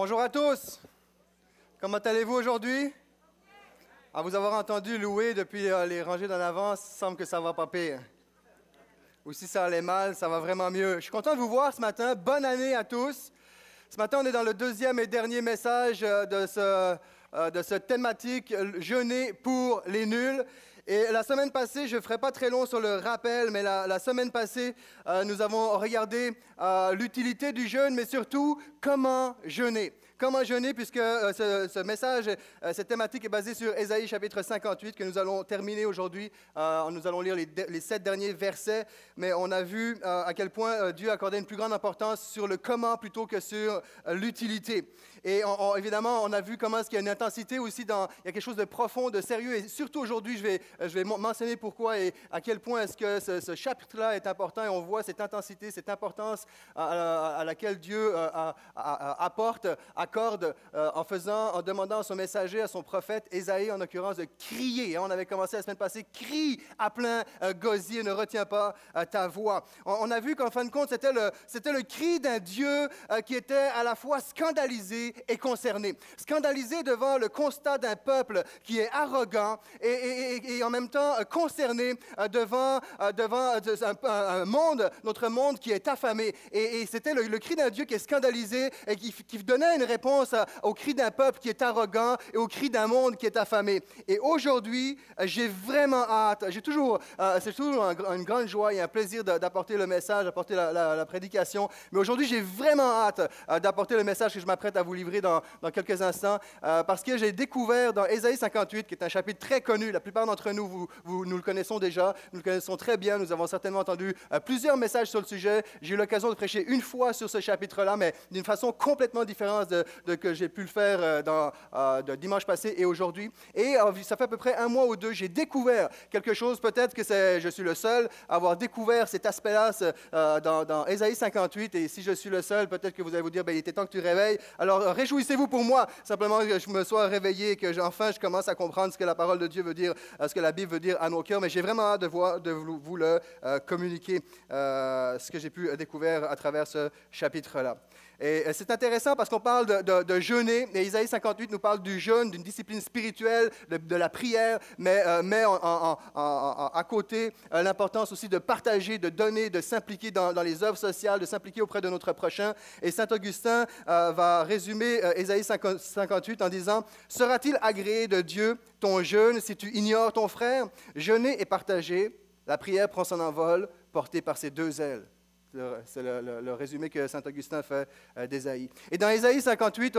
Bonjour à tous. Comment allez-vous aujourd'hui? À vous avoir entendu louer depuis euh, les rangées d'en avant, il semble que ça va pas pire. Ou si ça allait mal, ça va vraiment mieux. Je suis content de vous voir ce matin. Bonne année à tous. Ce matin, on est dans le deuxième et dernier message euh, de, ce, euh, de thématique, jeûner pour les nuls. Et la semaine passée, je ne ferai pas très long sur le rappel, mais la, semaine passée, nous avons regardé l'utilité du jeûne, mais surtout comment jeûner. Comment jeûner, puisque euh, ce, message, euh, cette thématique est basée sur Ésaïe chapitre 58 que nous allons terminer aujourd'hui. Euh, nous allons lire les, sept derniers versets, mais on a vu à quel point Dieu accordait une plus grande importance sur le comment plutôt que sur l'utilité. Et évidemment, on a vu comment est-ce qu'il y a une intensité aussi dans, il y a quelque chose de profond, de sérieux. Et surtout aujourd'hui, je vais, je vais mentionner pourquoi et à quel point est-ce que ce, chapitre-là est important. Et on voit cette intensité, cette importance à, laquelle Dieu apporte, accorde euh, en faisant, en demandant à son messager, à son prophète, Ésaïe en l'occurrence, de crier. Hein, on avait commencé la semaine passée, crie à plein euh, gosier, ne retiens pas euh, ta voix. On, a vu qu'en fin de compte, c'était le, c'était le cri d'un Dieu qui était à la fois scandalisé et concerné. Scandalisé devant le constat d'un peuple qui est arrogant et, en même temps concerné devant, devant un, monde, notre monde qui est affamé. Et, c'était le, cri d'un Dieu qui est scandalisé et qui, qui donnait une réponse au cri d'un peuple qui est arrogant et au cri d'un monde qui est affamé. Et aujourd'hui, j'ai vraiment hâte, j'ai toujours, euh, c'est toujours une grande joie et un plaisir d'apporter le message, d'apporter la, prédication. Mais aujourd'hui, j'ai vraiment hâte euh, d'apporter le message que je m'apprête à vous livrer dans, quelques instants, euh, parce que j'ai découvert dans Ésaïe 58, qui est un chapitre très connu, la plupart d'entre nous, vous, nous le connaissons déjà, nous le connaissons très bien, nous avons certainement entendu plusieurs messages sur le sujet. J'ai eu l'occasion de prêcher une fois sur ce chapitre-là, mais d'une façon complètement différente de, de, que j'ai pu le faire euh, dans, euh, de dimanche passé et aujourd'hui. Et euh, ça fait à peu près un mois ou deux, j'ai découvert quelque chose. Peut-être que je suis le seul à avoir découvert cet aspect-là dans, dans Ésaïe 58. Et si je suis le seul, peut-être que vous allez vous dire, ben, il était temps que tu réveilles. Alors réjouissez-vous pour moi, simplement que je me sois réveillé, que enfin je commence à comprendre ce que la parole de Dieu veut dire, ce que la Bible veut dire à nos cœurs. Mais j'ai vraiment hâte de, de vous, le communiquer, ce que j'ai pu découvrir à travers ce chapitre-là. Et euh, c'est intéressant parce qu'on parle de, jeûner, et Isaïe 58 nous parle du jeûne, d'une discipline spirituelle, de, la prière, mais euh, met à côté euh, l'importance aussi de partager, de donner, de s'impliquer dans, les œuvres sociales, de s'impliquer auprès de notre prochain. Et Saint Augustin va résumer Isaïe 58 en disant, Sera-t-il agréé de Dieu ton jeûne si tu ignores ton frère? Jeûner et partager, la prière prend son envol, portée par ses deux ailes. C'est le, résumé que Saint Augustin fait euh, d'Ésaïe. Et dans Ésaïe 58,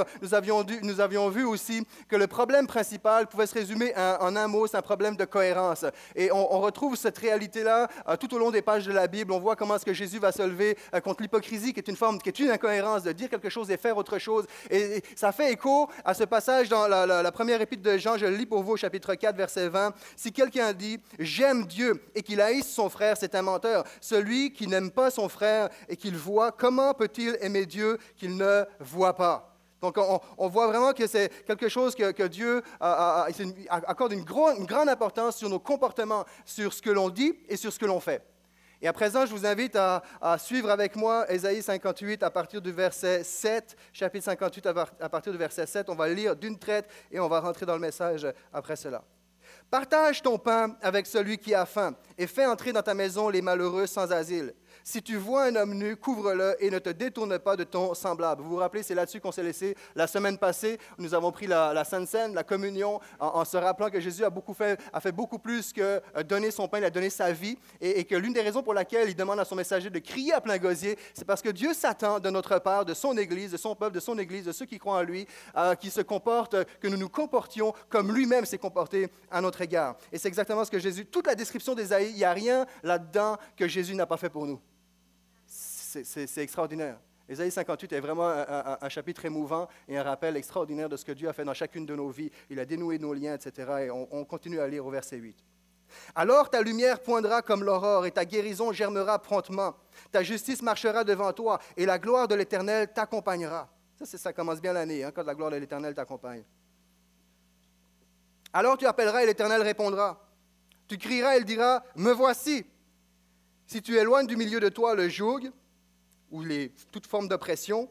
nous avions, vu aussi que le problème principal pouvait se résumer en, un mot, c'est un problème de cohérence. Et on, retrouve cette réalité-là euh, tout au long des pages de la Bible. On voit comment est-ce que Jésus va se lever euh, contre l'hypocrisie, qui est une forme, qui est une incohérence de dire quelque chose et faire autre chose. Et, ça fait écho à ce passage dans la, première épître de Jean, je le lis pour vous chapitre 4, verset 20. Si quelqu'un dit, j'aime Dieu et qu'il haïsse son frère, c'est un menteur. Celui qui n'aime pas son frère, et qu'il voit, comment peut-il aimer Dieu qu'il ne voit pas? Donc, on, voit vraiment que c'est quelque chose que, Dieu accorde une, grande importance sur nos comportements, sur ce que l'on dit et sur ce que l'on fait. Et à présent, je vous invite à, suivre avec moi Ésaïe 58 à partir du verset 7, chapitre 58 à partir du verset 7. On va lire d'une traite et on va rentrer dans le message après cela. Partage ton pain avec celui qui a faim et fais entrer dans ta maison les malheureux sans asile. Si tu vois un homme nu, couvre-le et ne te détourne pas de ton semblable. Vous vous rappelez, c'est là-dessus qu'on s'est laissé la semaine passée. Nous avons pris la, Sainte Seine, la communion, en, se rappelant que Jésus a, beaucoup fait, a fait beaucoup plus que euh, donner son pain, il a donné sa vie. Et, que l'une des raisons pour laquelle il demande à son messager de crier à plein gosier, c'est parce que Dieu s'attend de notre part, de son Église, de son peuple, de son Église, de ceux qui croient en lui, euh, qui se comportent, que nous nous comportions comme lui-même s'est comporté à notre égard. Et c'est exactement ce que Jésus, toute la description d'Ésaïe, il n'y a rien là-dedans que Jésus n'a pas fait pour nous c'est extraordinaire. Ésaïe 58 est vraiment un, chapitre émouvant et un rappel extraordinaire de ce que Dieu a fait dans chacune de nos vies. Il a dénoué nos liens, etc. Et on, on continue à lire au verset 8. Alors ta lumière poindra comme l'aurore et ta guérison germera promptement. Ta justice marchera devant toi et la gloire de l'Éternel t'accompagnera. Ça, ça commence bien l'année, hein, quand la gloire de l'Éternel t'accompagne. Alors tu appelleras et l'Éternel répondra. Tu crieras et il dira, Me voici. Si tu éloignes du milieu de toi le joug, ou les, toute forme d'oppression,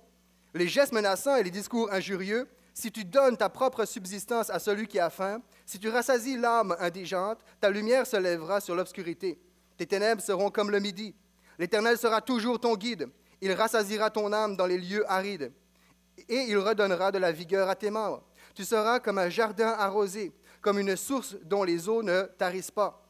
les gestes menaçants et les discours injurieux, si tu donnes ta propre subsistance à celui qui a faim, si tu rassasies l'âme indigente, ta lumière se lèvera sur l'obscurité. Tes ténèbres seront comme le midi. L'Éternel sera toujours ton guide. Il rassasiera ton âme dans les lieux arides. Et il redonnera de la vigueur à tes membres. Tu seras comme un jardin arrosé, comme une source dont les eaux ne tarissent pas.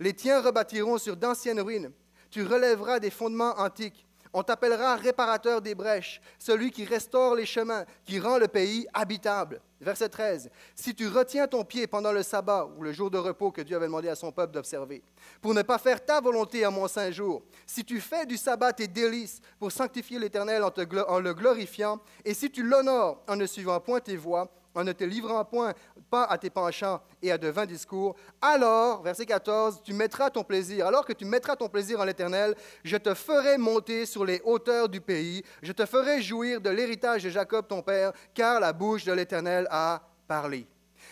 Les tiens rebâtiront sur d'anciennes ruines. Tu relèveras des fondements antiques. On t'appellera réparateur des brèches, celui qui restaure les chemins, qui rend le pays habitable. Verset 13. Si tu retiens ton pied pendant le sabbat ou le jour de repos que Dieu avait demandé à son peuple d'observer, pour ne pas faire ta volonté à mon saint jour, si tu fais du sabbat tes délices pour sanctifier l'Éternel en, en, le glorifiant, et si tu l'honores en ne suivant point tes voies, en ne te livrant point pas à tes penchants et à de vains discours, alors, verset 14, tu mettras ton plaisir. Alors que tu mettras ton plaisir en l'Éternel, je te ferai monter sur les hauteurs du pays, je te ferai jouir de l'héritage de Jacob ton père, car la bouche de l'Éternel a parlé.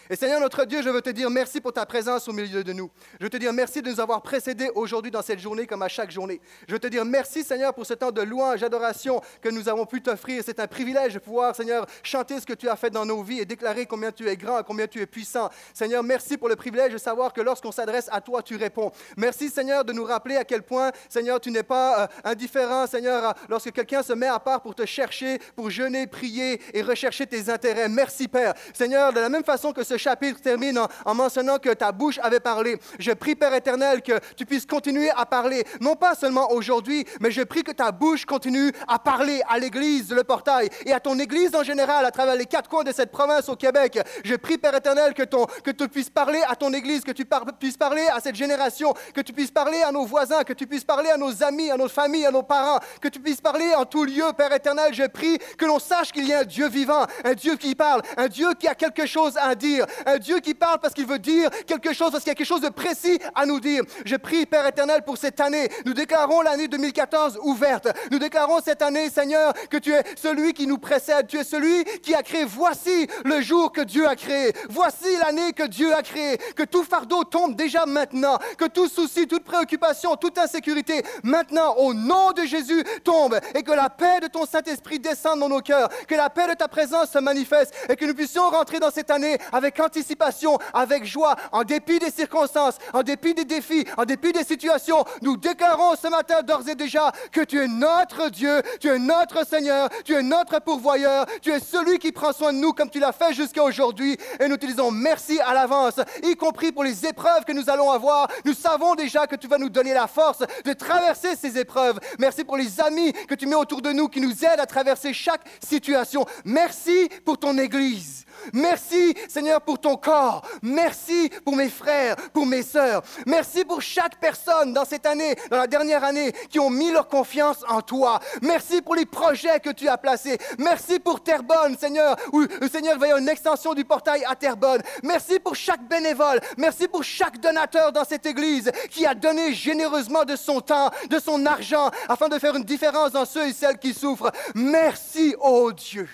Et Seigneur notre Dieu, je veux te dire merci pour ta présence au milieu de nous. Je veux te dire merci de nous avoir précédés aujourd'hui dans cette journée comme à chaque journée. Je veux te dire merci Seigneur pour ce temps de louange, d'adoration que nous avons pu t'offrir. C'est un privilège de pouvoir Seigneur chanter ce que tu as fait dans nos vies et déclarer combien tu es grand, combien tu es puissant. Seigneur, merci pour le privilège de savoir que lorsqu'on s'adresse à toi, tu réponds. Merci Seigneur de nous rappeler à quel point Seigneur, tu n'es pas euh, indifférent Seigneur lorsque quelqu'un se met à part pour te chercher, pour jeûner, prier et rechercher tes intérêts. Merci Père. Seigneur, de la même façon que ce chapitre termine en, mentionnant que ta bouche avait parlé. Je prie, Père éternel, que tu puisses continuer à parler, non pas seulement aujourd'hui, mais je prie que ta bouche continue à parler à l'Église, le portail, et à ton Église en général, à travers les quatre coins de cette province au Québec. Je prie, Père éternel, que, ton, que tu puisses parler à ton Église, que tu puisses parler à cette génération, que tu puisses parler à nos voisins, que tu puisses parler à nos amis, à nos familles, à nos parents, que tu puisses parler en tout lieu, Père éternel. Je prie que l'on sache qu'il y a un Dieu vivant, un Dieu qui parle, un Dieu qui a quelque chose à dire, un Dieu qui parle parce qu'il veut dire quelque chose, parce qu'il y a quelque chose de précis à nous dire. Je prie, Père éternel, pour cette année. Nous déclarons l'année 2014 ouverte. Nous déclarons cette année, Seigneur, que tu es celui qui nous précède. Tu es celui qui a créé. Voici le jour que Dieu a créé. Voici l'année que Dieu a créée. Que tout fardeau tombe déjà maintenant. Que tout souci, toute préoccupation, toute insécurité, maintenant, au nom de Jésus, tombe. Et que la paix de ton Saint-Esprit descende dans nos cœurs. Que la paix de ta présence se manifeste. Et que nous puissions rentrer dans cette année avec anticipation, avec joie, en dépit des circonstances, en dépit des défis, en dépit des situations. Nous déclarons ce matin d'ores et déjà que tu es notre Dieu, tu es notre Seigneur, tu es notre pourvoyeur, tu es celui qui prend soin de nous comme tu l'as fait jusqu'à aujourd'hui. Et nous te disons merci à l'avance, y compris pour les épreuves que nous allons avoir. Nous savons déjà que tu vas nous donner la force de traverser ces épreuves. Merci pour les amis que tu mets autour de nous qui nous aident à traverser chaque situation. Merci pour ton Église. Merci, Seigneur, pour ton corps. Merci pour mes frères, pour mes sœurs. Merci pour chaque personne dans cette année, dans la dernière année, qui ont mis leur confiance en toi. Merci pour les projets que tu as placés. Merci pour Terrebonne, Seigneur, où le Seigneur avoir une extension du portail à Terrebonne. Merci pour chaque bénévole. Merci pour chaque donateur dans cette église qui a donné généreusement de son temps, de son argent, afin de faire une différence dans ceux et celles qui souffrent. Merci, ô Dieu.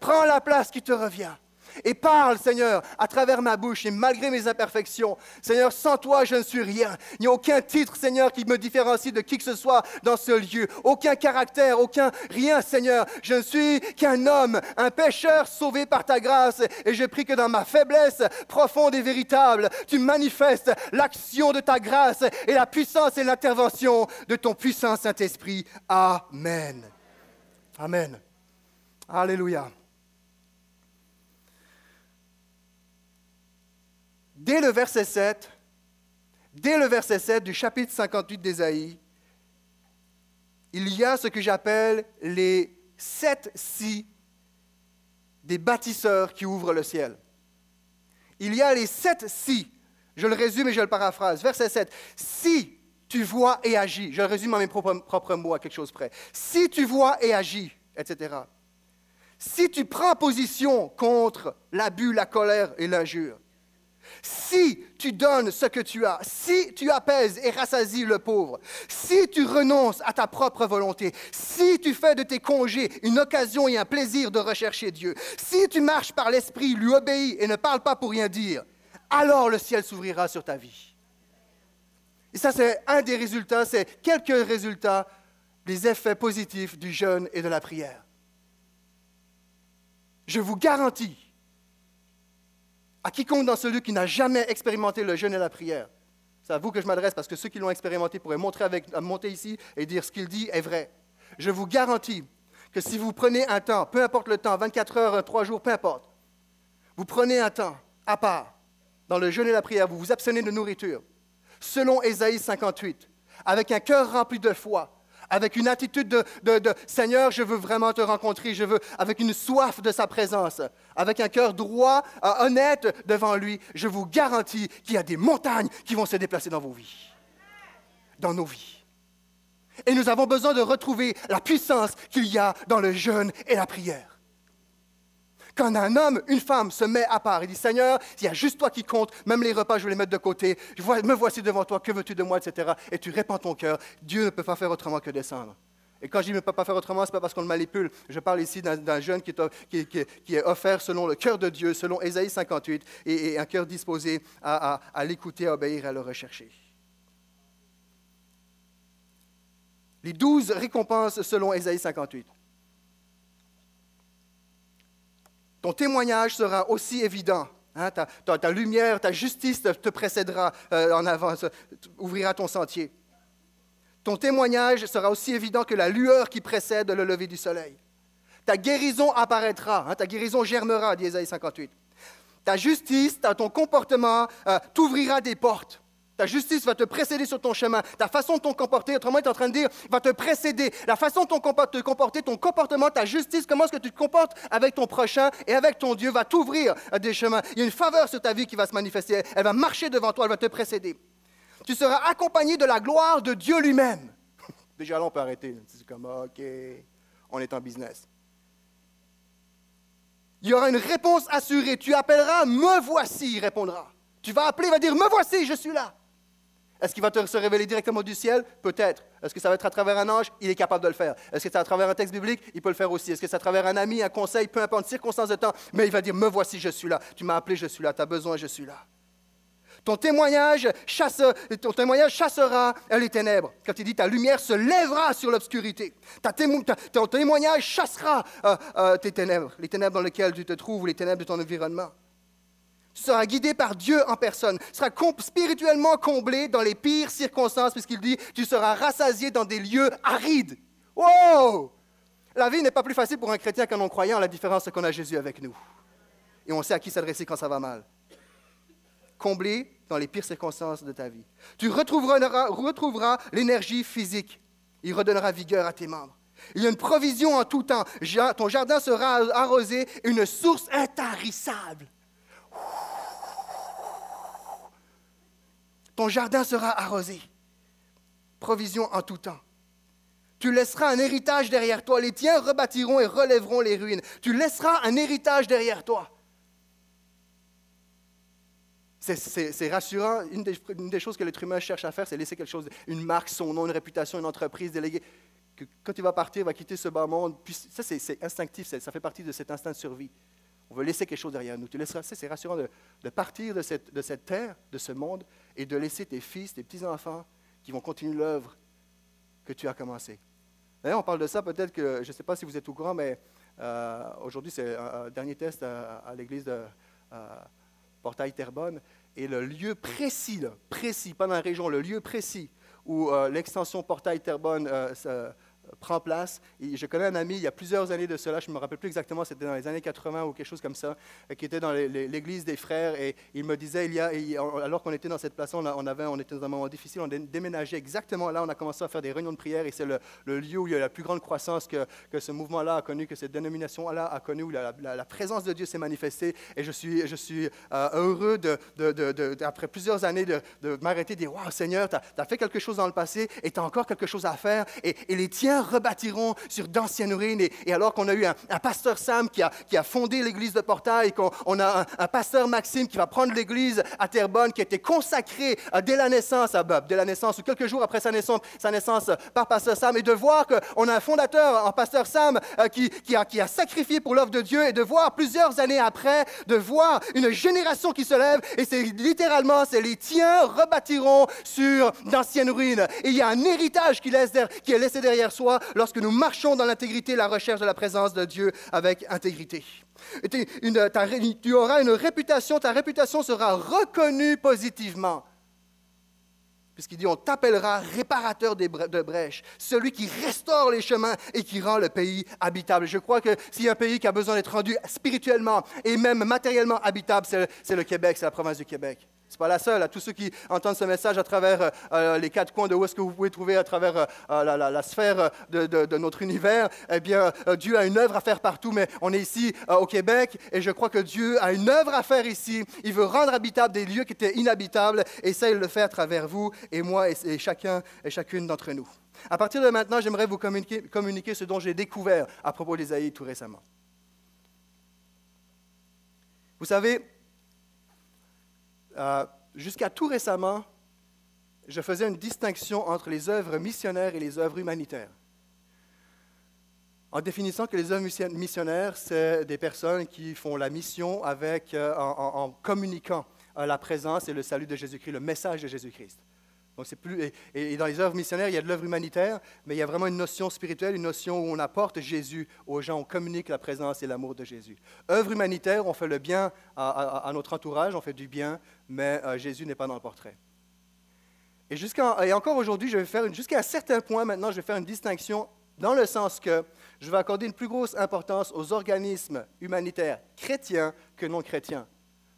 Prends la place qui te revient et parle, Seigneur, à travers ma bouche et malgré mes imperfections. Seigneur, sans toi, je ne suis rien. Il n'y a aucun titre, Seigneur, qui me différencie de qui que ce soit dans ce lieu. Aucun caractère, aucun rien, Seigneur. Je ne suis qu'un homme, un pécheur sauvé par ta grâce. Et je prie que dans ma faiblesse profonde et véritable, tu manifestes l'action de ta grâce et la puissance et l'intervention de ton puissant Saint-Esprit. Amen. Amen. Alléluia. Dès le verset 7, dès le verset 7 du chapitre 58 d'Ésaïe, il y a ce que j'appelle les sept si des bâtisseurs qui ouvrent le ciel. Il y a les sept si. Je le résume et je le paraphrase. Verset 7. Si tu vois et agis, je le résume à mes propres mots à quelque chose près. Si tu vois et agis, etc. Si tu prends position contre l'abus, la colère et l'injure, si tu donnes ce que tu as, si tu apaises et rassasies le pauvre, si tu renonces à ta propre volonté, si tu fais de tes congés une occasion et un plaisir de rechercher Dieu, si tu marches par l'Esprit, lui obéis et ne parles pas pour rien dire, alors le ciel s'ouvrira sur ta vie. Et ça, c'est un des résultats, c'est quelques résultats des effets positifs du jeûne et de la prière. je vous garantis, à quiconque dans ce lieu qui n'a jamais expérimenté le jeûne et la prière, c'est à vous que je m'adresse parce que ceux qui l'ont expérimenté pourraient monter ici et dire ce qu'il dit est vrai. Je vous garantis que si vous prenez un temps, peu importe le temps, 24 heures, 3 jours, peu importe, vous prenez un temps à part dans le jeûne et la prière, vous vous abstenez de nourriture, selon Ésaïe 58, avec un cœur rempli de foi, avec une attitude de, Seigneur, je veux vraiment te rencontrer, je veux, avec une soif de sa présence, avec un cœur droit, euh, honnête devant lui, je vous garantis qu'il y a des montagnes qui vont se déplacer dans vos vies, dans nos vies. Et nous avons besoin de retrouver la puissance qu'il y a dans le jeûne et la prière. Quand un homme, une femme se met à part, il dit Seigneur, il y a juste toi qui compte, même les repas, je vais les mettre de côté, me voici devant toi, que veux-tu de moi, etc. Et tu répands ton cœur. Dieu ne peut pas faire autrement que descendre. Et quand je dis ne peut pas faire autrement, ce n'est pas parce qu'on le manipule. Je parle ici d'un jeune qui est, offert selon le cœur de Dieu, selon Ésaïe 58, et, un cœur disposé à, à l'écouter, à obéir, à le rechercher. Les douze récompenses selon Ésaïe 58. Ton témoignage sera aussi évident. Hein, ta, lumière, ta justice te, précédera euh, en avant, ouvrira ton sentier. Ton témoignage sera aussi évident que la lueur qui précède le lever du soleil. Ta guérison apparaîtra, hein, ta guérison germera, dit Isaïe 58. Ta justice, ton comportement euh, t'ouvrira des portes. Ta justice va te précéder sur ton chemin. Ta façon de te comporter, autrement, est en train de dire, va te précéder. La façon de te comporter, ton comportement, ta justice, comment est-ce que tu te comportes avec ton prochain et avec ton Dieu va t'ouvrir des chemins. Il y a une faveur sur ta vie qui va se manifester. Elle va marcher devant toi, elle va te précéder. Tu seras accompagné de la gloire de Dieu lui-même. Déjà là, on peut arrêter. C'est comme, OK, on est en business. Il y aura une réponse assurée. Tu appelleras, me voici, il répondra. Tu vas appeler, il va dire, me voici, je suis là. Est-ce qu'il va te, se révéler directement du ciel? Peut-être. Est-ce que ça va être à travers un ange? Il est capable de le faire. Est-ce que c'est à travers un texte biblique? Il peut le faire aussi. Est-ce que c'est à travers un ami, un conseil, peu importe, circonstance de temps? Mais il va dire, me voici, je suis là. Tu m'as appelé, je suis là. Tu as besoin, je suis là. Ton témoignage, chasse, ton témoignage chassera les ténèbres. Quand il dit ta lumière se lèvera sur l'obscurité. ton témoignage chassera euh, euh, tes ténèbres, les ténèbres dans lesquelles tu te trouves ou les ténèbres de ton environnement. Tu seras guidé par Dieu en personne. Tu seras spirituellement comblé dans les pires circonstances, puisqu'il dit, tu seras rassasié dans des lieux arides. Wow! La vie n'est pas plus facile pour un chrétien qu'un non-croyant, la différence qu'on a Jésus avec nous. Et on sait à qui s'adresser quand ça va mal. Comblé dans les pires circonstances de ta vie. Tu retrouveras l'énergie physique. Il redonnera vigueur à tes membres. Il y a une provision en tout temps. Ton jardin sera arrosé, une source intarissable. Ton jardin sera arrosé. Provision en tout temps. Tu laisseras un héritage derrière toi. Les tiens rebâtiront et relèveront les ruines. Tu laisseras un héritage derrière toi. C'est rassurant. Une des, choses que l'être humain cherche à faire, c'est laisser quelque chose, une marque, son nom, une réputation, une entreprise déléguée. Que quand il va partir, il va quitter ce bas monde. Puis ça, c'est instinctif. Ça fait partie de cet instinct de survie. On veut laisser quelque chose derrière nous. Tu laisseras, c'est rassurant de, partir de cette, terre, de ce monde, et de laisser tes fils, tes petits-enfants qui vont continuer l'œuvre que tu as commencée. D'ailleurs, on parle de ça, peut-être que, je ne sais pas si vous êtes au courant, mais euh, aujourd'hui, c'est un, dernier test à, l'église de Portail-Terrebonne. Et le lieu précis, précis, pas dans la région, le lieu précis où euh, l'extension Portail-Terrebonne euh, prend place. Je connais un ami, il y a plusieurs années de cela, je ne me rappelle plus exactement, c'était dans les années 80 ou quelque chose comme ça, euh, qui était dans l'église des frères. Et il me disait, il y a, alors qu'on était dans cette place, on, avait, on était dans un moment difficile, on a déménagé exactement là, on a commencé à faire des réunions de prière et c'est le, lieu où il y a la plus grande croissance que, ce mouvement-là a connu, que cette dénomination-là a connu, où la, présence de Dieu s'est manifestée. Et je suis, je suis euh, heureux, de, après plusieurs années, de, m'arrêter et de dire, Waouh Seigneur, tu as, fait quelque chose dans le passé et tu as encore quelque chose à faire. Et les tiens rebâtiront sur d'anciennes ruines. Et, alors qu'on a eu un, pasteur Sam qui a, fondé l'église de Portail, qu'on on a un, pasteur Maxime qui va prendre l'église à Terrebonne, qui a été consacré euh, dès la naissance à Bob, dès la naissance ou quelques jours après sa naissance, sa naissance euh, par pasteur Sam, et de voir qu'on a un fondateur en pasteur Sam euh, qui, a, qui a sacrifié pour l'œuvre de Dieu, et de voir plusieurs années après, de voir une génération qui se lève, et c'est littéralement, c'est les tiens rebâtiront sur d'anciennes ruines. Et il y a un héritage qui est laissé derrière soi lorsque nous marchons dans l'intégrité la recherche de la présence de Dieu avec intégrité. tu auras une réputation, ta réputation sera reconnue positivement puisqu'il dit, on t'appellera réparateur de brèches, celui qui restaure les chemins et qui rend le pays habitable. Je crois que s'il y a un pays qui a besoin d'être rendu spirituellement et même matériellement habitable, c'est le Québec, c'est la province du Québec. N'est pas la seule. À tous ceux qui entendent ce message à travers euh, euh, les quatre coins de où est-ce que vous pouvez trouver à travers euh, la, sphère de, notre univers, eh bien, Dieu a une œuvre à faire partout, mais on est ici au Québec et je crois que Dieu a une œuvre à faire ici. Il veut rendre habitables des lieux qui étaient inhabitables et ça, il le fait à travers vous et moi et, chacun et chacune d'entre nous. À partir de maintenant, j'aimerais vous communiquer, communiquer ce dont j'ai découvert à propos d'Ésaïe tout récemment. Vous savez, euh, jusqu'à tout récemment, je faisais une distinction entre les œuvres missionnaires et les œuvres humanitaires. En définissant que les œuvres missionnaires, c'est des personnes qui font la mission euh, en, communiquant euh, la présence et le salut de Jésus-Christ, le message de Jésus-Christ. Donc plus, et, dans les œuvres missionnaires, il y a de l'œuvre humanitaire, mais il y a vraiment une notion spirituelle, une notion où on apporte Jésus aux gens, on communique la présence et l'amour de Jésus. Œuvre humanitaire, on fait le bien à, notre entourage, on fait du bien, mais euh, Jésus n'est pas dans le portrait. Et, et encore aujourd'hui, je vais faire, jusqu'à un certain point maintenant, je vais faire une distinction dans le sens que je vais accorder une plus grosse importance aux organismes humanitaires chrétiens que non chrétiens.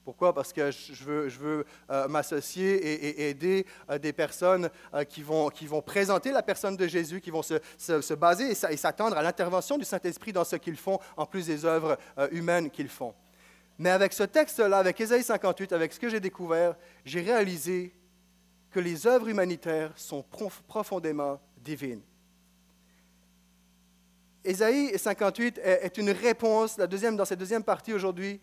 Pourquoi? Parce que je veux, euh, m'associer et, aider euh, des personnes euh, qui, vont, présenter la personne de Jésus, qui vont se, se, baser et s'attendre à l'intervention du Saint-Esprit dans ce qu'ils font, en plus des œuvres humaines qu'ils font. Mais avec ce texte-là, avec Ésaïe 58, avec ce que j'ai découvert, j'ai réalisé que les œuvres humanitaires sont profondément divines. Ésaïe 58 est, est une réponse, la deuxième, dans cette deuxième partie aujourd'hui,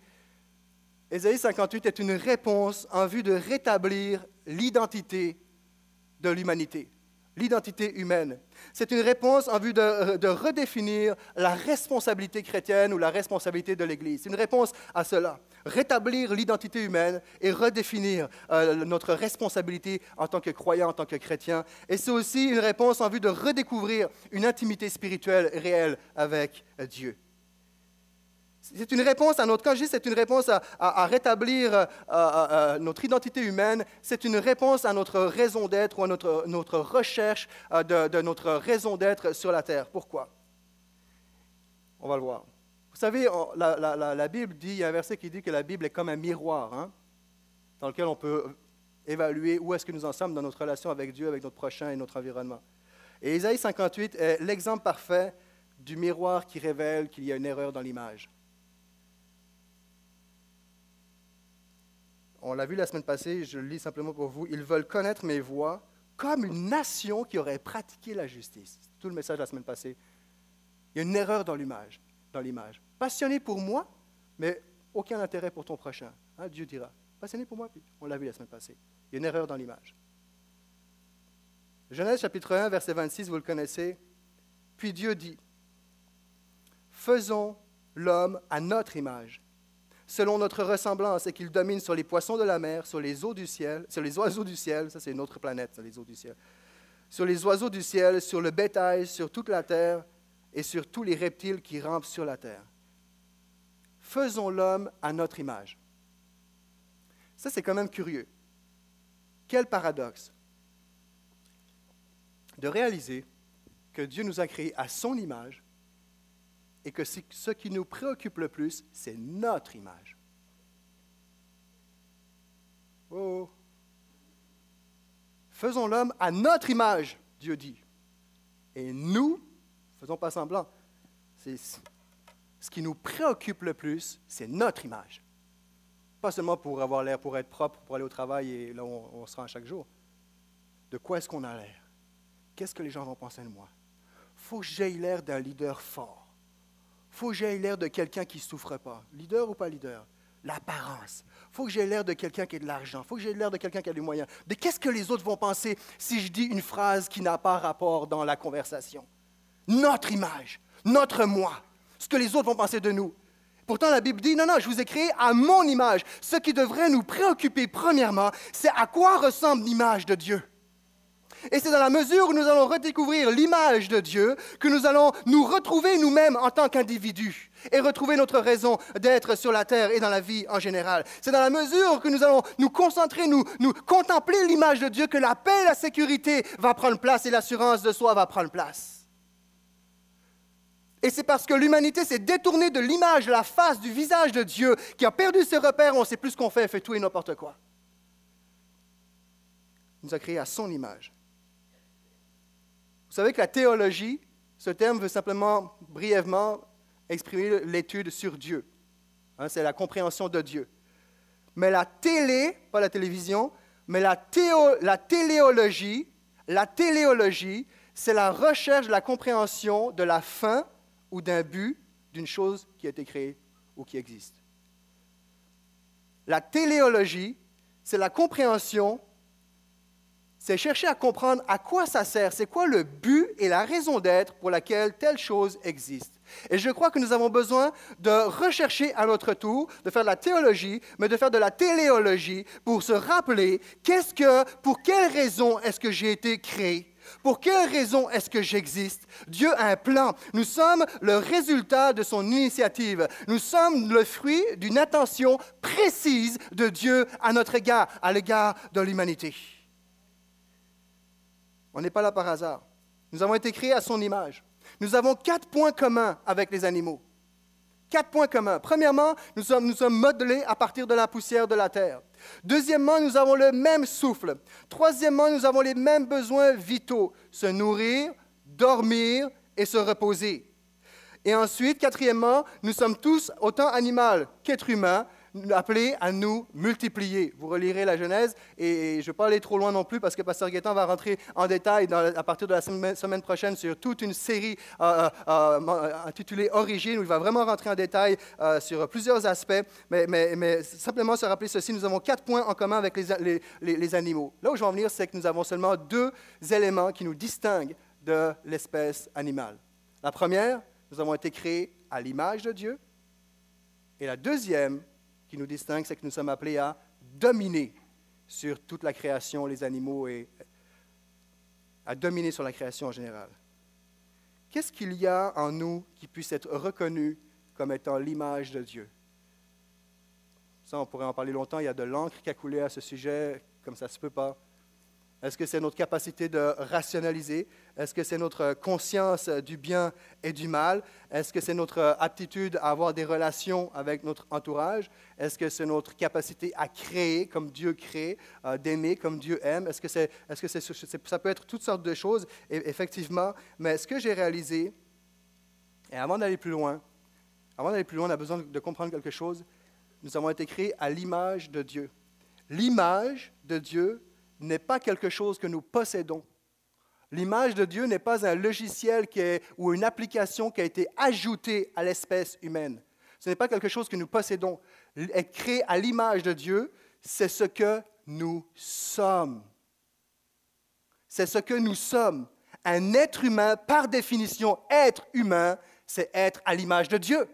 Ésaïe 58 est une réponse en vue de rétablir l'identité de l'humanité, l'identité humaine. C'est une réponse en vue de, redéfinir la responsabilité chrétienne ou la responsabilité de l'Église. C'est une réponse à cela. Rétablir l'identité humaine et redéfinir euh, notre responsabilité en tant que croyant, en tant que chrétien. Et c'est aussi une réponse en vue de redécouvrir une intimité spirituelle réelle avec Dieu. C'est une réponse à notre, quand c'est une réponse à, rétablir euh, euh, euh, notre identité humaine, c'est une réponse à notre raison d'être ou à notre, notre recherche de, notre raison d'être sur la terre. Pourquoi? On va le voir. Vous savez, la, Bible dit, il y a un verset qui dit que la Bible est comme un miroir, hein, dans lequel on peut évaluer où est-ce que nous en sommes dans notre relation avec Dieu, avec notre prochain et notre environnement. Et Isaïe 58 est l'exemple parfait du miroir qui révèle qu'il y a une erreur dans l'image. On l'a vu la semaine passée, je le lis simplement pour vous. Ils veulent connaître mes voies comme une nation qui aurait pratiqué la justice. Tout le message de la semaine passée. Il y a une erreur dans l'image. Dans l'image. Passionné pour moi, mais aucun intérêt pour ton prochain. Hein, Dieu dira. Passionné pour moi, puis on l'a vu la semaine passée. Il y a une erreur dans l'image. Genèse chapitre 1, verset 26, vous le connaissez. Puis Dieu dit, faisons l'homme à notre image, selon notre ressemblance et qu'il domine sur les poissons de la mer, sur les eaux du ciel, sur les oiseaux du ciel, ça c'est une autre planète, les eaux du ciel, sur les oiseaux du ciel, sur le bétail, sur toute la terre et sur tous les reptiles qui rampent sur la terre. Faisons l'homme à notre image. Ça c'est quand même curieux. Quel paradoxe de réaliser que Dieu nous a créés à son image et que ce qui nous préoccupe le plus, c'est notre image. Oh. Faisons l'homme à notre image, Dieu dit. Et nous, faisons pas semblant. ce qui nous préoccupe le plus, c'est notre image. Pas seulement pour avoir l'air, pour être propre, pour aller au travail et là on, se rend chaque jour. De quoi est-ce qu'on a l'air? Qu'est-ce que les gens vont penser de moi? Faut que j'aie l'air d'un leader fort faut que j'aie l'air de quelqu'un qui ne souffre pas. Leader ou pas leader? L'apparence. faut que j'ai l'air de quelqu'un qui a de l'argent. faut que j'ai l'air de quelqu'un qui a des moyens. Mais qu'est-ce que les autres vont penser si je dis une phrase qui n'a pas rapport dans la conversation? Notre image, notre moi, ce que les autres vont penser de nous. Pourtant, la Bible dit, non, non, je vous ai créé à mon image. Ce qui devrait nous préoccuper, premièrement, c'est à quoi ressemble l'image de Dieu. Et c'est dans la mesure où nous allons redécouvrir l'image de Dieu que nous allons nous retrouver nous-mêmes en tant qu'individus et retrouver notre raison d'être sur la terre et dans la vie en général. C'est dans la mesure que nous allons nous concentrer, nous, contempler l'image de Dieu que la paix et la sécurité va prendre place et l'assurance de soi va prendre place. Et c'est parce que l'humanité s'est détournée de l'image, de la face, du visage de Dieu, qui a perdu ses repères, on ne sait plus ce qu'on fait, fait tout et n'importe quoi. Il nous a créés à son image. Vous savez que la théologie, ce terme veut simplement brièvement exprimer l'étude sur Dieu. Hein, c'est la compréhension de Dieu. Mais la télé, pas la télévision, mais la, la téléologie, la téléologie, c'est la recherche de la compréhension de la fin ou d'un but d'une chose qui a été créée ou qui existe. La téléologie, c'est la compréhension, c'est chercher à comprendre à quoi ça sert, c'est quoi le but et la raison d'être pour laquelle telle chose existe. Et je crois que nous avons besoin de rechercher à notre tour, de faire de la théologie, mais de faire de la téléologie pour se rappeler qu'est-ce que, pour quelle raison est-ce que j'ai été créé? Pour quelle raison est-ce que j'existe? Dieu a un plan. Nous sommes le résultat de son initiative. Nous sommes le fruit d'une attention précise de Dieu à notre égard, à l'égard de l'humanité. On n'est pas là par hasard. Nous avons été créés à son image. Nous avons quatre points communs avec les animaux. Quatre points communs. Premièrement, nous sommes, modelés à partir de la poussière de la terre. Deuxièmement, nous avons le même souffle. Troisièmement, nous avons les mêmes besoins vitaux, se nourrir, dormir et se reposer. Et ensuite, quatrièmement, nous sommes tous autant animaux qu'êtres humains, appelés à nous multiplier. Vous relirez la Genèse et je ne vais pas aller trop loin non plus parce que Pasteur Guettin va rentrer en détail à partir de la semaine, prochaine sur toute une série euh, euh, euh, intitulée Origine où il va vraiment rentrer en détail sur plusieurs aspects. Mais, simplement se rappeler ceci, nous avons quatre points en commun avec les, les animaux. Là où je veux en venir, c'est que nous avons seulement deux éléments qui nous distinguent de l'espèce animale. La première, nous avons été créés à l'image de Dieu. Et la deuxième, qui nous distingue, c'est que nous sommes appelés à dominer sur toute la création, les animaux, et à dominer sur la création en général. Qu'est-ce qu'il y a en nous qui puisse être reconnu comme étant l'image de Dieu? Ça, on pourrait en parler longtemps. Il y a de l'encre qui a coulé à ce sujet, comme ça ne se peut pas. Est-ce que c'est notre capacité de rationaliser? Est-ce que c'est notre conscience du bien et du mal? Est-ce que c'est notre aptitude à avoir des relations avec notre entourage? Est-ce que c'est notre capacité à créer comme Dieu crée, euh, d'aimer comme Dieu aime? Est-ce que, c'est, est-ce que c'est, ça peut être toutes sortes de choses, effectivement. Mais ce que j'ai réalisé, et avant d'aller plus loin, avant d'aller plus loin, on a besoin de comprendre quelque chose. Nous avons été créés à l'image de Dieu. L'image de Dieu n'est pas quelque chose que nous possédons. L'image de Dieu n'est pas un logiciel ou une application qui a été ajoutée à l'espèce humaine. Ce n'est pas quelque chose que nous possédons. Être créé à l'image de Dieu, c'est ce que nous sommes. C'est ce que nous sommes. Un être humain, par définition, être humain, c'est être à l'image de Dieu.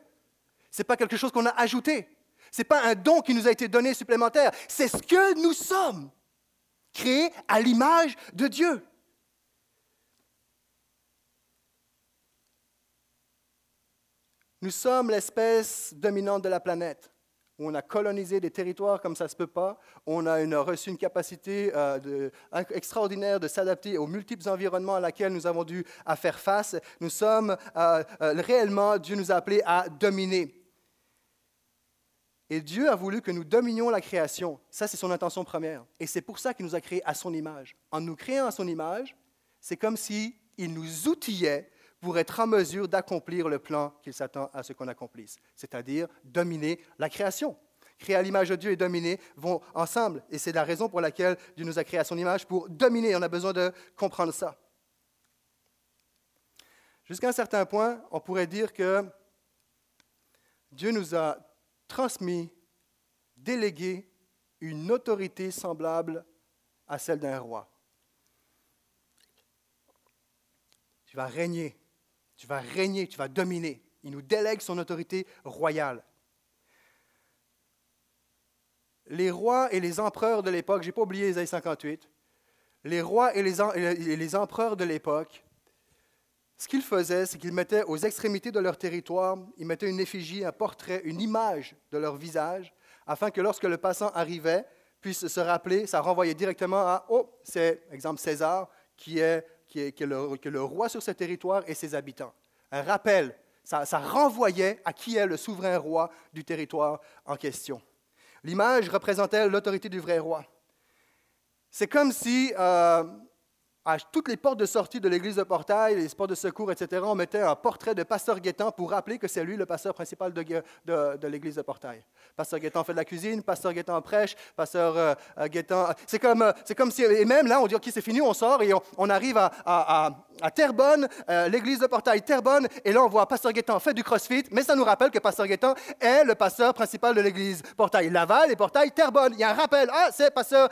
Ce n'est pas quelque chose qu'on a ajouté. Ce n'est pas un don qui nous a été donné supplémentaire. C'est ce que nous sommes créé à l'image de Dieu. Nous sommes l'espèce dominante de la planète. On a colonisé des territoires comme ça ne se peut pas. On a reçu une capacité euh, extraordinaire de s'adapter aux multiples environnements à laquelle nous avons dû faire face. Nous sommes euh, euh, réellement, Dieu nous a appelés à dominer. Et Dieu a voulu que nous dominions la création. Ça, c'est son intention première. Et c'est pour ça qu'il nous a créés à son image. En nous créant à son image, c'est comme s'il nous outillait pour être en mesure d'accomplir le plan qu'il s'attend à ce qu'on accomplisse, c'est-à-dire dominer la création. Créer à l'image de Dieu et dominer vont ensemble. Et c'est la raison pour laquelle Dieu nous a créés à son image, pour dominer. On a besoin de comprendre ça. Jusqu'à un certain point, on pourrait dire que Dieu nous a transmis, délégué une autorité semblable à celle d'un roi. Tu vas régner, tu vas régner, tu vas dominer. Il nous délègue son autorité royale. Les rois et les empereurs de l'époque, je n'ai pas oublié Isaïe 58, les rois et les empereurs de l'époque, ce qu'ils faisaient, c'est qu'ils mettaient aux extrémités de leur territoire, ils mettaient une effigie, un portrait, une image de leur visage, afin que lorsque le passant arrivait, puisse se rappeler, ça renvoyait directement à, oh, c'est, exemple, César, qui est, qui est, le, roi sur ce territoire et ses habitants. Un rappel, ça, renvoyait à qui est le souverain roi du territoire en question. L'image représentait l'autorité du vrai roi. C'est comme si euh, à toutes les portes de sortie de l'église de Portail, les portes de secours, etc., on mettait un portrait de Pasteur Guétan pour rappeler que c'est lui le pasteur principal de, l'église de Portail. Pasteur Guétan fait de la cuisine, Pasteur Guétan prêche, Pasteur euh, euh, Guétan. C'est comme, euh, c'est comme si, et même là, on dit, OK, c'est fini, on sort et on, arrive à, à, Terrebonne, l'église de Portail Terrebonne, et là, on voit Pasteur Guétan fait du crossfit, mais ça nous rappelle que Pasteur Guétan est le pasteur principal de l'église Portail Laval et Portail Terrebonne. Il y a un rappel, ah, c'est Pasteur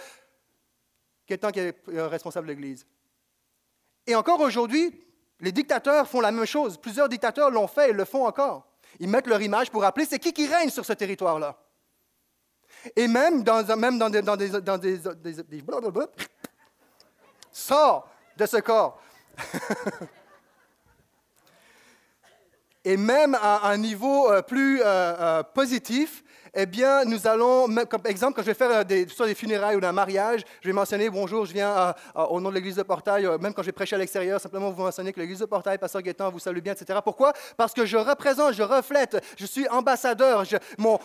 Guétan qui est responsable de l'église. Et encore aujourd'hui, les dictateurs font la même chose. Plusieurs dictateurs l'ont fait et le font encore. Ils mettent leur image pour rappeler c'est qui qui règne sur ce territoire-là. Et même dans, même dans des, dans des, des, sort de ce corps. et même à un niveau euh, plus euh, euh, positif, eh bien, nous allons, comme exemple, quand je vais faire euh, des, soit des funérailles ou un mariage, je vais mentionner bonjour, je viens au nom de l'église de Portail, euh, même quand je vais prêcher à l'extérieur, simplement vous mentionner que l'église de Portail, Pasteur Guétan, vous salue bien, etc. Pourquoi? Parce que je représente, je reflète, je suis ambassadeur, mon,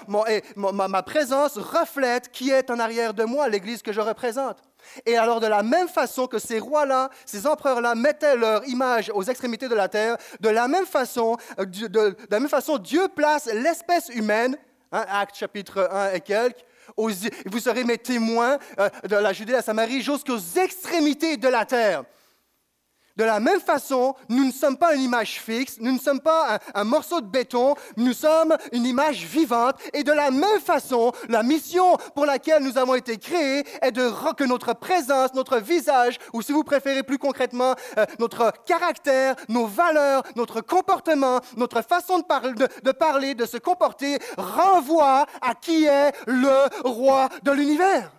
ma, présence reflète qui est en arrière de moi, l'église que je représente. Et alors, de la même façon que ces rois-là, ces empereurs-là mettaient leur image aux extrémités de la terre, de la même façon, euh, de la même façon Dieu place l'espèce humaine Hein, Acte chapitre 1 et quelques. vous serez mes témoins euh, de la Judée à Samarie jusqu'aux extrémités de la terre. De la même façon, nous ne sommes pas une image fixe, nous ne sommes pas un, morceau de béton, nous sommes une image vivante. Et de la même façon, la mission pour laquelle nous avons été créés est de que notre présence, notre visage, ou si vous préférez plus concrètement, euh, notre caractère, nos valeurs, notre comportement, notre façon de, de parler, de se comporter, renvoie à qui est le roi de l'univers.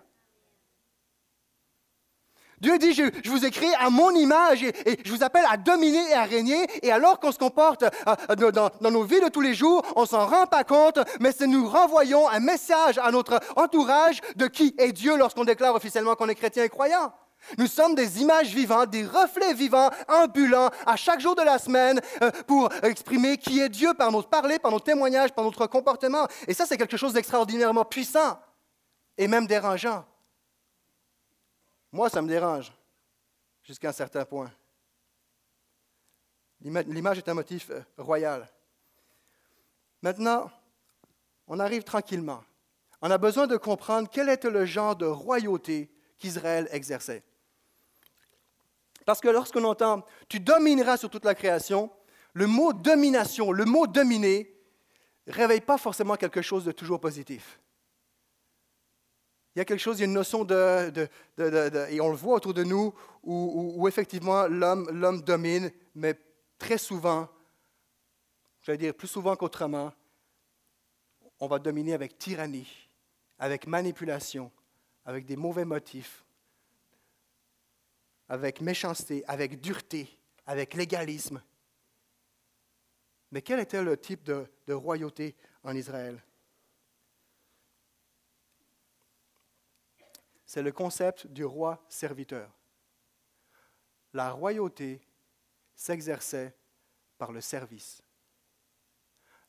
Dieu dit, je, vous ai créé à mon image et, je vous appelle à dominer et à régner. Et alors qu'on se comporte euh, dans, nos vies de tous les jours, on s'en rend pas compte, mais c'est nous renvoyons un message à notre entourage de qui est Dieu lorsqu'on déclare officiellement qu'on est chrétien et croyant. Nous sommes des images vivantes, des reflets vivants, ambulants, à chaque jour de la semaine, euh, pour exprimer qui est Dieu par notre parler, par nos témoignages, par notre comportement. Et ça, c'est quelque chose d'extraordinairement puissant et même dérangeant. Moi, ça me dérange jusqu'à un certain point. L'image est un motif euh, royal. Maintenant, on arrive tranquillement. On a besoin de comprendre quel était le genre de royauté qu'Israël exerçait. Parce que lorsqu'on entend tu domineras sur toute la création, le mot domination, le mot dominer, réveille pas forcément quelque chose de toujours positif. Il y a quelque chose, il y a une notion de, et on le voit autour de nous, où, effectivement l'homme domine, mais très souvent, j'allais dire plus souvent qu'autrement, on va dominer avec tyrannie, avec manipulation, avec des mauvais motifs, avec méchanceté, avec dureté, avec légalisme. Mais quel était le type de royauté en Israël? C'est le concept du roi serviteur. La royauté s'exerçait par le service.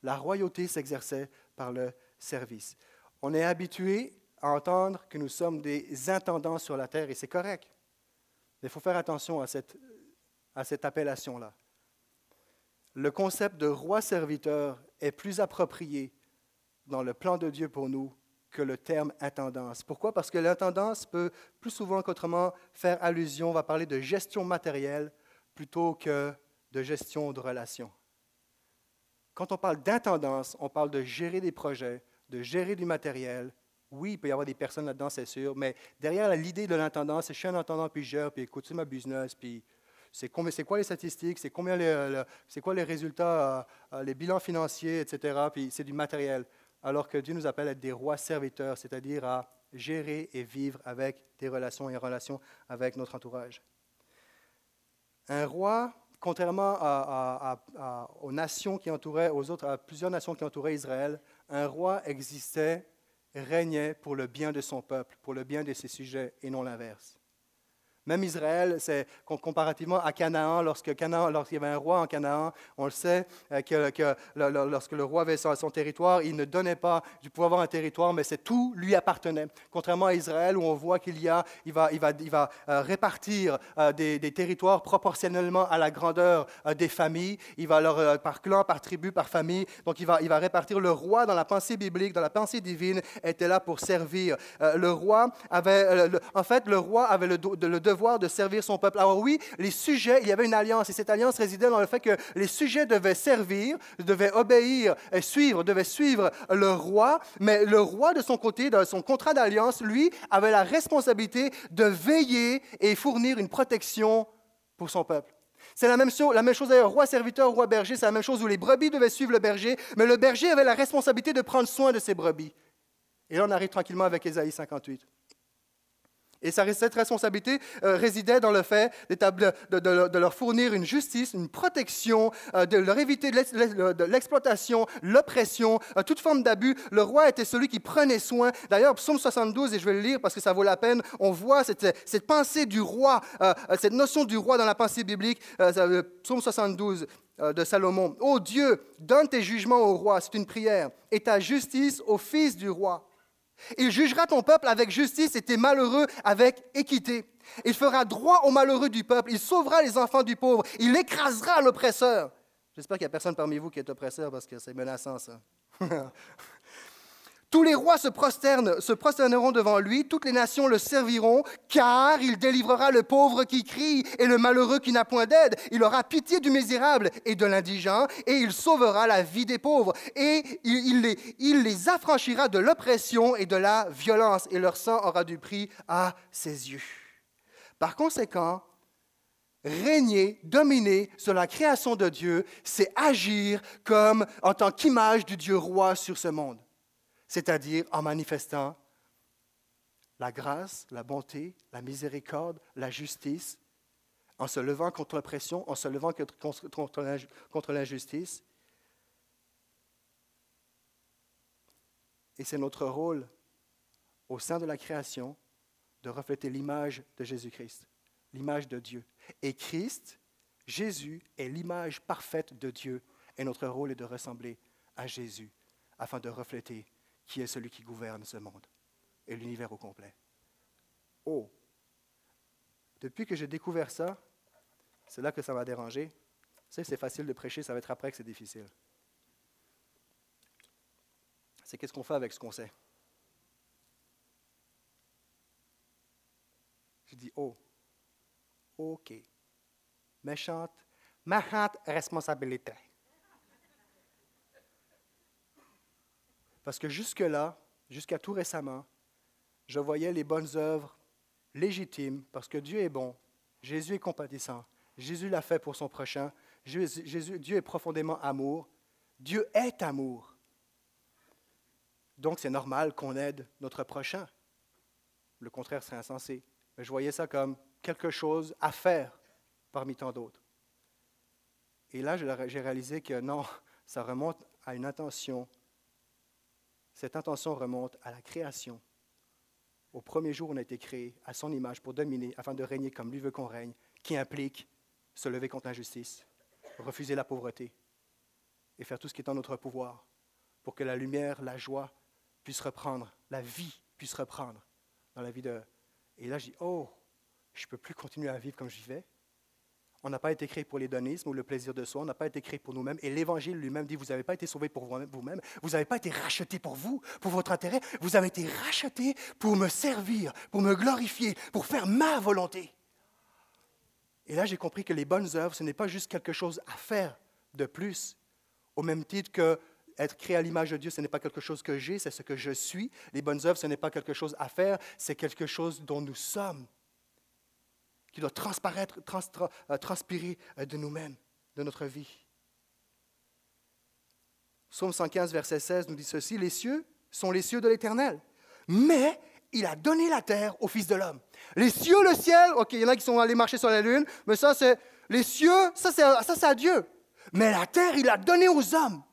La royauté s'exerçait par le service. On est habitué à entendre que nous sommes des intendants sur la terre et c'est correct. Mais il faut faire attention à cette, à cette appellation-là. Le concept de roi serviteur est plus approprié dans le plan de Dieu pour nous que le terme intendance. Pourquoi? Parce que l'intendance peut plus souvent qu'autrement faire allusion, on va parler de gestion matérielle plutôt que de gestion de relations. Quand on parle d'intendance, on parle de gérer des projets, de gérer du matériel. Oui, il peut y avoir des personnes là-dedans, c'est sûr, mais derrière l'idée de l'intendance, c'est je suis un intendant, puis je gère, puis écoute, c'est ma business, puis c'est quoi les statistiques, c'est combien c'est quoi les résultats, euh, euh, les bilans financiers, etc. Puis c'est du matériel alors que Dieu nous appelle à être des rois serviteurs, c'est-à-dire à gérer et vivre avec des relations et en relation avec notre entourage. Un roi, contrairement aux nations qui entouraient, aux autres, à plusieurs nations qui entouraient Israël, un roi existait, régnait pour le bien de son peuple, pour le bien de ses sujets et non l'inverse. Même Israël, c'est comparativement à Canaan, lorsque Canaan, lorsqu'il y avait un roi en Canaan, on le sait euh, que, lorsque le roi avait son, son, territoire, il ne donnait pas du pouvoir avoir un territoire, mais c'est tout lui appartenait. Contrairement à Israël, où on voit qu'il y a, il va, il va, il va euh, répartir euh, des, territoires proportionnellement à la grandeur des familles. Il va par clan, par tribu, par famille. Donc il va, il va répartir. Le roi dans la pensée biblique, dans la pensée divine, était là pour servir. le roi avait, en fait, le roi avait le, le devoir de servir son peuple. Alors oui, les sujets, il y avait une alliance, et cette alliance résidait dans le fait que les sujets devaient servir, devaient obéir et suivre, devaient suivre le roi, mais le roi, de son côté, dans son contrat d'alliance, lui, avait la responsabilité de veiller et fournir une protection pour son peuple. C'est la même chose, la même chose d'ailleurs, roi serviteur, roi berger, c'est la même chose où les brebis devaient suivre le berger, mais le berger avait la responsabilité de prendre soin de ses brebis. Et là, on arrive tranquillement avec Ésaïe 58. Et cette responsabilité euh, résidait dans le fait de, leur fournir une justice, une protection, euh, de leur éviter l'exploitation, l'oppression, euh, toute forme d'abus. Le roi était celui qui prenait soin. D'ailleurs, Psaume 72, et je vais le lire parce que ça vaut la peine, on voit cette, pensée du roi, cette notion du roi dans la pensée biblique. Psaume 72 de Salomon. Ô Dieu, donne tes jugements au roi, c'est une prière, et ta justice au fils du roi. Il jugera ton peuple avec justice et tes malheureux avec équité. Il fera droit aux malheureux du peuple. Il sauvera les enfants du pauvre. Il écrasera l'oppresseur. J'espère qu'il n'y a personne parmi vous qui est oppresseur parce que c'est menaçant ça. Tous les rois se, prosterneront devant lui, toutes les nations le serviront, car il délivrera le pauvre qui crie et le malheureux qui n'a point d'aide. Il aura pitié du misérable et de l'indigent, et il sauvera la vie des pauvres. Et il, les, il les affranchira de l'oppression et de la violence, et leur sang aura du prix à ses yeux. Par conséquent, régner, dominer sur la création de Dieu, c'est agir comme en tant qu'image du Dieu roi sur ce monde c'est-à-dire en manifestant la grâce, la bonté, la miséricorde, la justice, en se levant contre l'oppression, en se levant contre l'injustice. Et c'est notre rôle au sein de la création de refléter l'image de Jésus-Christ, l'image de Dieu. Et Christ, Jésus, est l'image parfaite de Dieu. Et notre rôle est de ressembler à Jésus afin de refléter qui est celui qui gouverne ce monde et l'univers au complet. Oh, depuis que j'ai découvert ça, c'est là que ça m'a dérangé. Tu c'est facile de prêcher, ça va être après que c'est difficile. C'est qu'est-ce qu'on fait avec ce qu'on sait? Je dis, oh, OK. Méchante, méchante responsabilité. Parce que jusque-là, jusqu'à tout récemment, je voyais les bonnes œuvres légitimes, parce que Dieu est bon, Jésus est compatissant, Jésus l'a fait pour son prochain, Jésus, Dieu est profondément amour, Dieu est amour. Donc c'est normal qu'on aide notre prochain. Le contraire serait insensé. Mais je voyais ça comme quelque chose à faire parmi tant d'autres. Et là, j'ai réalisé que non, ça remonte à une intention cette intention remonte à la création. Au premier jour, on a été créé à son image pour dominer, afin de régner comme lui veut qu'on règne, qui implique se lever contre l'injustice, refuser la pauvreté et faire tout ce qui est en notre pouvoir pour que la lumière, la joie puisse reprendre, la vie puisse reprendre dans la vie de... Et là, je dis, oh, je ne peux plus continuer à vivre comme je vivais. On n'a pas été créé pour l'hédonisme ou le plaisir de soi, on n'a pas été créé pour nous-mêmes. Et l'Évangile lui-même dit, vous n'avez pas été sauvés pour vous-même, vous n'avez pas été rachetés pour vous, pour votre intérêt, vous avez été rachetés pour me servir, pour me glorifier, pour faire ma volonté. Et là, j'ai compris que les bonnes œuvres, ce n'est pas juste quelque chose à faire de plus, au même titre que être créé à l'image de Dieu, ce n'est pas quelque chose que j'ai, c'est ce que je suis. Les bonnes œuvres, ce n'est pas quelque chose à faire, c'est quelque chose dont nous sommes qui doit transparaître, euh, transpirer euh, de nous-mêmes, de notre vie. Psaume 115, verset 16 nous dit ceci, les cieux sont les cieux de l'Éternel, mais il a donné la terre au Fils de l'homme. Les cieux, le ciel, ok, il y en a qui sont allés marcher sur la lune, mais ça, c'est les cieux, ça, c'est, à Dieu. Mais la terre, il l'a donnée aux hommes.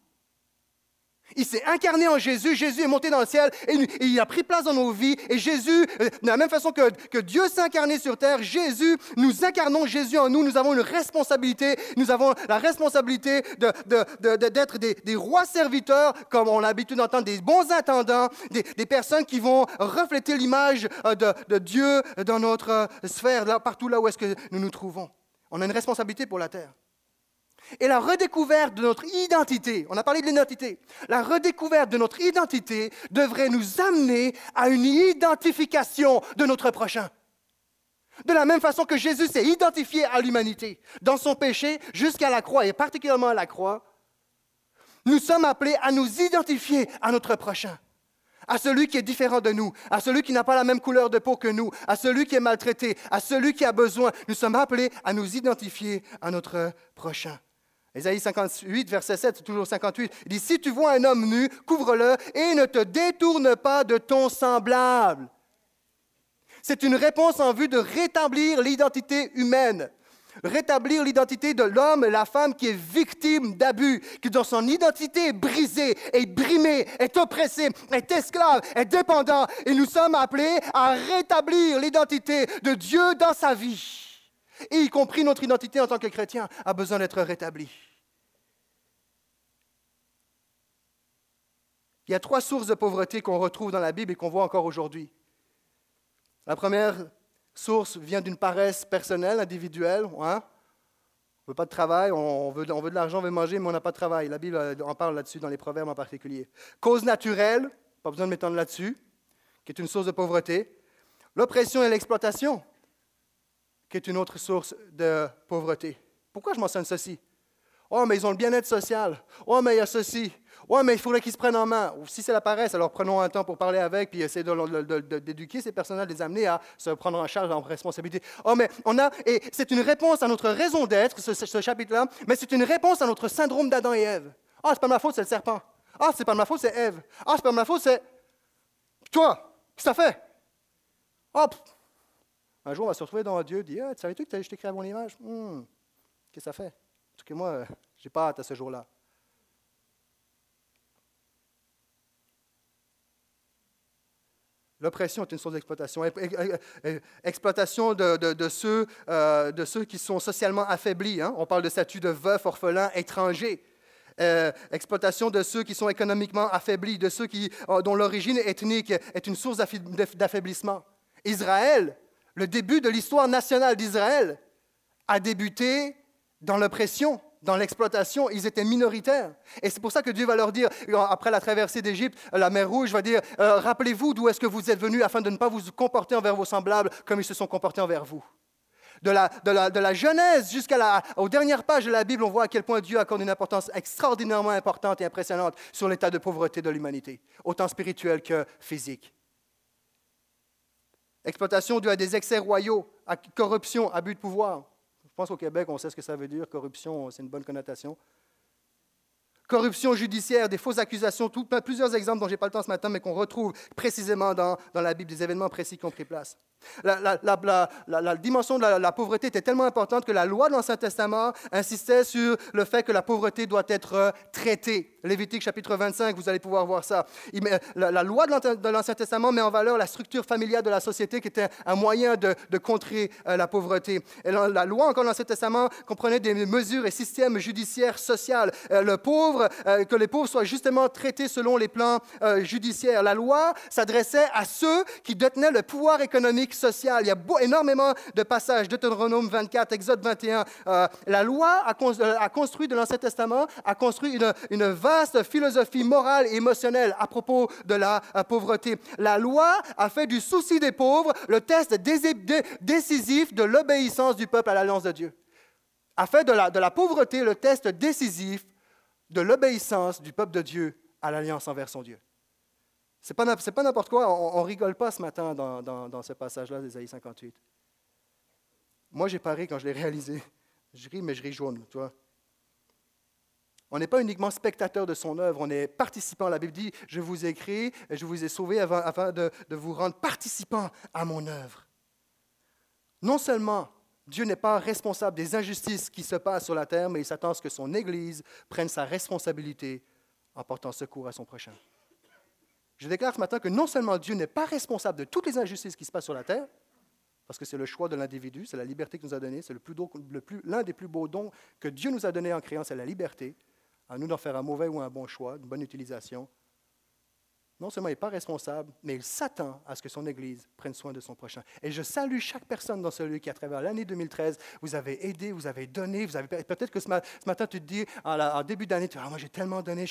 Il s'est incarné en Jésus, Jésus est monté dans le ciel et, il a pris place dans nos vies. Et Jésus, euh, de la même façon que, que Dieu s'est incarné sur terre, Jésus, nous incarnons Jésus en nous. Nous avons une responsabilité, nous avons la responsabilité d'être des, rois serviteurs, comme on a l'habitude d'entendre, des bons intendants, des, personnes qui vont refléter l'image euh, de, Dieu dans notre euh, sphère, partout là où est-ce que nous nous trouvons. On a une responsabilité pour la terre. Et la redécouverte de notre identité, on a parlé de l'identité, la redécouverte de notre identité devrait nous amener à une identification de notre prochain. De la même façon que Jésus s'est identifié à l'humanité dans son péché jusqu'à la croix, et particulièrement à la croix, nous sommes appelés à nous identifier à notre prochain, à celui qui est différent de nous, à celui qui n'a pas la même couleur de peau que nous, à celui qui est maltraité, à celui qui a besoin. Nous sommes appelés à nous identifier à notre prochain. Ésaïe 58, verset 7, toujours 58, il dit, Si tu vois un homme nu, couvre-le et ne te détourne pas de ton semblable. C'est une réponse en vue de rétablir l'identité humaine, rétablir l'identité de l'homme et la femme qui est victime d'abus, qui dans son identité est brisée, est brimée, est oppressée, est esclave, est dépendant. Et nous sommes appelés à rétablir l'identité de Dieu dans sa vie et y compris notre identité en tant que chrétien, a besoin d'être rétablie. Il y a trois sources de pauvreté qu'on retrouve dans la Bible et qu'on voit encore aujourd'hui. La première source vient d'une paresse personnelle, individuelle. Hein? On veut pas de travail, on veut, on veut de l'argent, on veut manger, mais on n'a pas de travail. La Bible en parle là-dessus, dans les proverbes en particulier. Cause naturelle, pas besoin de m'étendre là-dessus, qui est une source de pauvreté. L'oppression et l'exploitation, qui est une autre source de pauvreté. Pourquoi je mentionne ceci? Oh, mais ils ont le bien-être social. Oh, mais il y a ceci. Oh, mais il faudrait qu'ils se prennent en main. si c'est la alors prenons un temps pour parler avec, puis essayer d'éduquer ces personnes, de les amener à se prendre en charge en responsabilité. Oh, mais on a, et c'est une réponse à notre raison d'être, ce, chapitre-là, mais c'est une réponse à notre syndrome d'Adam et Ève. Ah, oh, c'est pas ma faute, c'est le serpent. Ah, c'est pas ma faute, c'est Ève. Ah, c'est pas ma faute, c'est toi. Qu'est-ce que ça fait? Hop, un jour, on va se retrouver devant Dieu dire ah, Tu savais-tu que je t'ai à mon image Qu'est-ce que ça fait? En tout cas, moi, euh, je n'ai pas hâte à ce jour-là. L'oppression est une source d'exploitation. Exploitation de, ceux, euh, de ceux qui sont socialement affaiblis. Hein. On parle de statut de veuf, orphelin, étranger. Euh, exploitation de ceux qui sont économiquement affaiblis, de ceux qui, dont l'origine ethnique est une source d'affaiblissement. Israël le début de l'histoire nationale d'Israël a débuté dans l'oppression, dans l'exploitation. Ils étaient minoritaires. Et c'est pour ça que Dieu va leur dire, après la traversée d'Égypte, la mer Rouge va dire, euh, rappelez-vous d'où est-ce que vous êtes venus afin de ne pas vous comporter envers vos semblables comme ils se sont comportés envers vous. De la, de la, Genèse jusqu'aux dernières pages de la Bible, on voit à quel point Dieu accorde une importance extraordinairement importante et impressionnante sur l'état de pauvreté de l'humanité, autant spirituel que physique. Exploitation due à des excès royaux, à corruption, abus de pouvoir. Je pense qu'au Québec, on sait ce que ça veut dire. Corruption, c'est une bonne connotation corruption judiciaire, des fausses accusations, plusieurs exemples dont je n'ai pas le temps ce matin, mais qu'on retrouve précisément dans, dans, la Bible, des événements précis qui ont pris place. La, dimension de la, pauvreté était tellement importante que la loi de l'Ancien Testament insistait sur le fait que la pauvreté doit être traitée. Lévitique chapitre 25, vous allez pouvoir voir ça. la, loi de l'Ancien Testament met en valeur la structure familiale de la société qui était un moyen de, contrer euh, la pauvreté. Et la, loi encore de l'Ancien Testament comprenait des mesures et systèmes judiciaires sociaux. Euh, le pauvre euh, que les pauvres soient justement traités selon les plans judiciaires. La loi s'adressait à ceux qui détenaient le pouvoir économique social. Il y a énormément de passages, Deutéronome 24, Exode 21. Euh, la loi a, construit de l'Ancien Testament, a construit une, vaste philosophie morale et émotionnelle à propos de la pauvreté. La loi a fait du souci des pauvres le test décisif de l'obéissance du peuple à l'alliance de Dieu a fait de la, pauvreté le test décisif de l'obéissance du peuple de Dieu à l'alliance envers son Dieu. Ce n'est pas, n'importe quoi, on ne rigole pas ce matin dans, dans, ce passage-là d'Ésaïe 58. Moi, j'ai paré quand je l'ai réalisé. Je ris, mais je ris jaune, tu vois. On n'est pas uniquement spectateur de son œuvre, on est participant. La Bible dit, je vous ai créé je vous ai sauvé afin, de, vous rendre participant à mon œuvre. Non seulement Dieu n'est pas responsable des injustices qui se passent sur la terre, mais il s'attend à ce que son Église prenne sa responsabilité en portant secours à son prochain. Je déclare ce matin que non seulement Dieu n'est pas responsable de toutes les injustices qui se passent sur la terre, parce que c'est le choix de l'individu, c'est la liberté qu'il nous a donnée, c'est l'un des plus beaux dons que Dieu nous a donnés en créant, c'est la liberté. À nous d'en faire un mauvais ou un bon choix, une bonne utilisation. Non seulement il n'est pas responsable, mais il s'attend à ce que son Église prenne soin de son prochain. Et je salue chaque personne dans ce lieu qui, à travers l'année 2013, vous avez aidé, vous avez donné, vous avez peut-être que ce matin, tu te dis, en, début d'année, tu ah, moi j'ai tellement donné,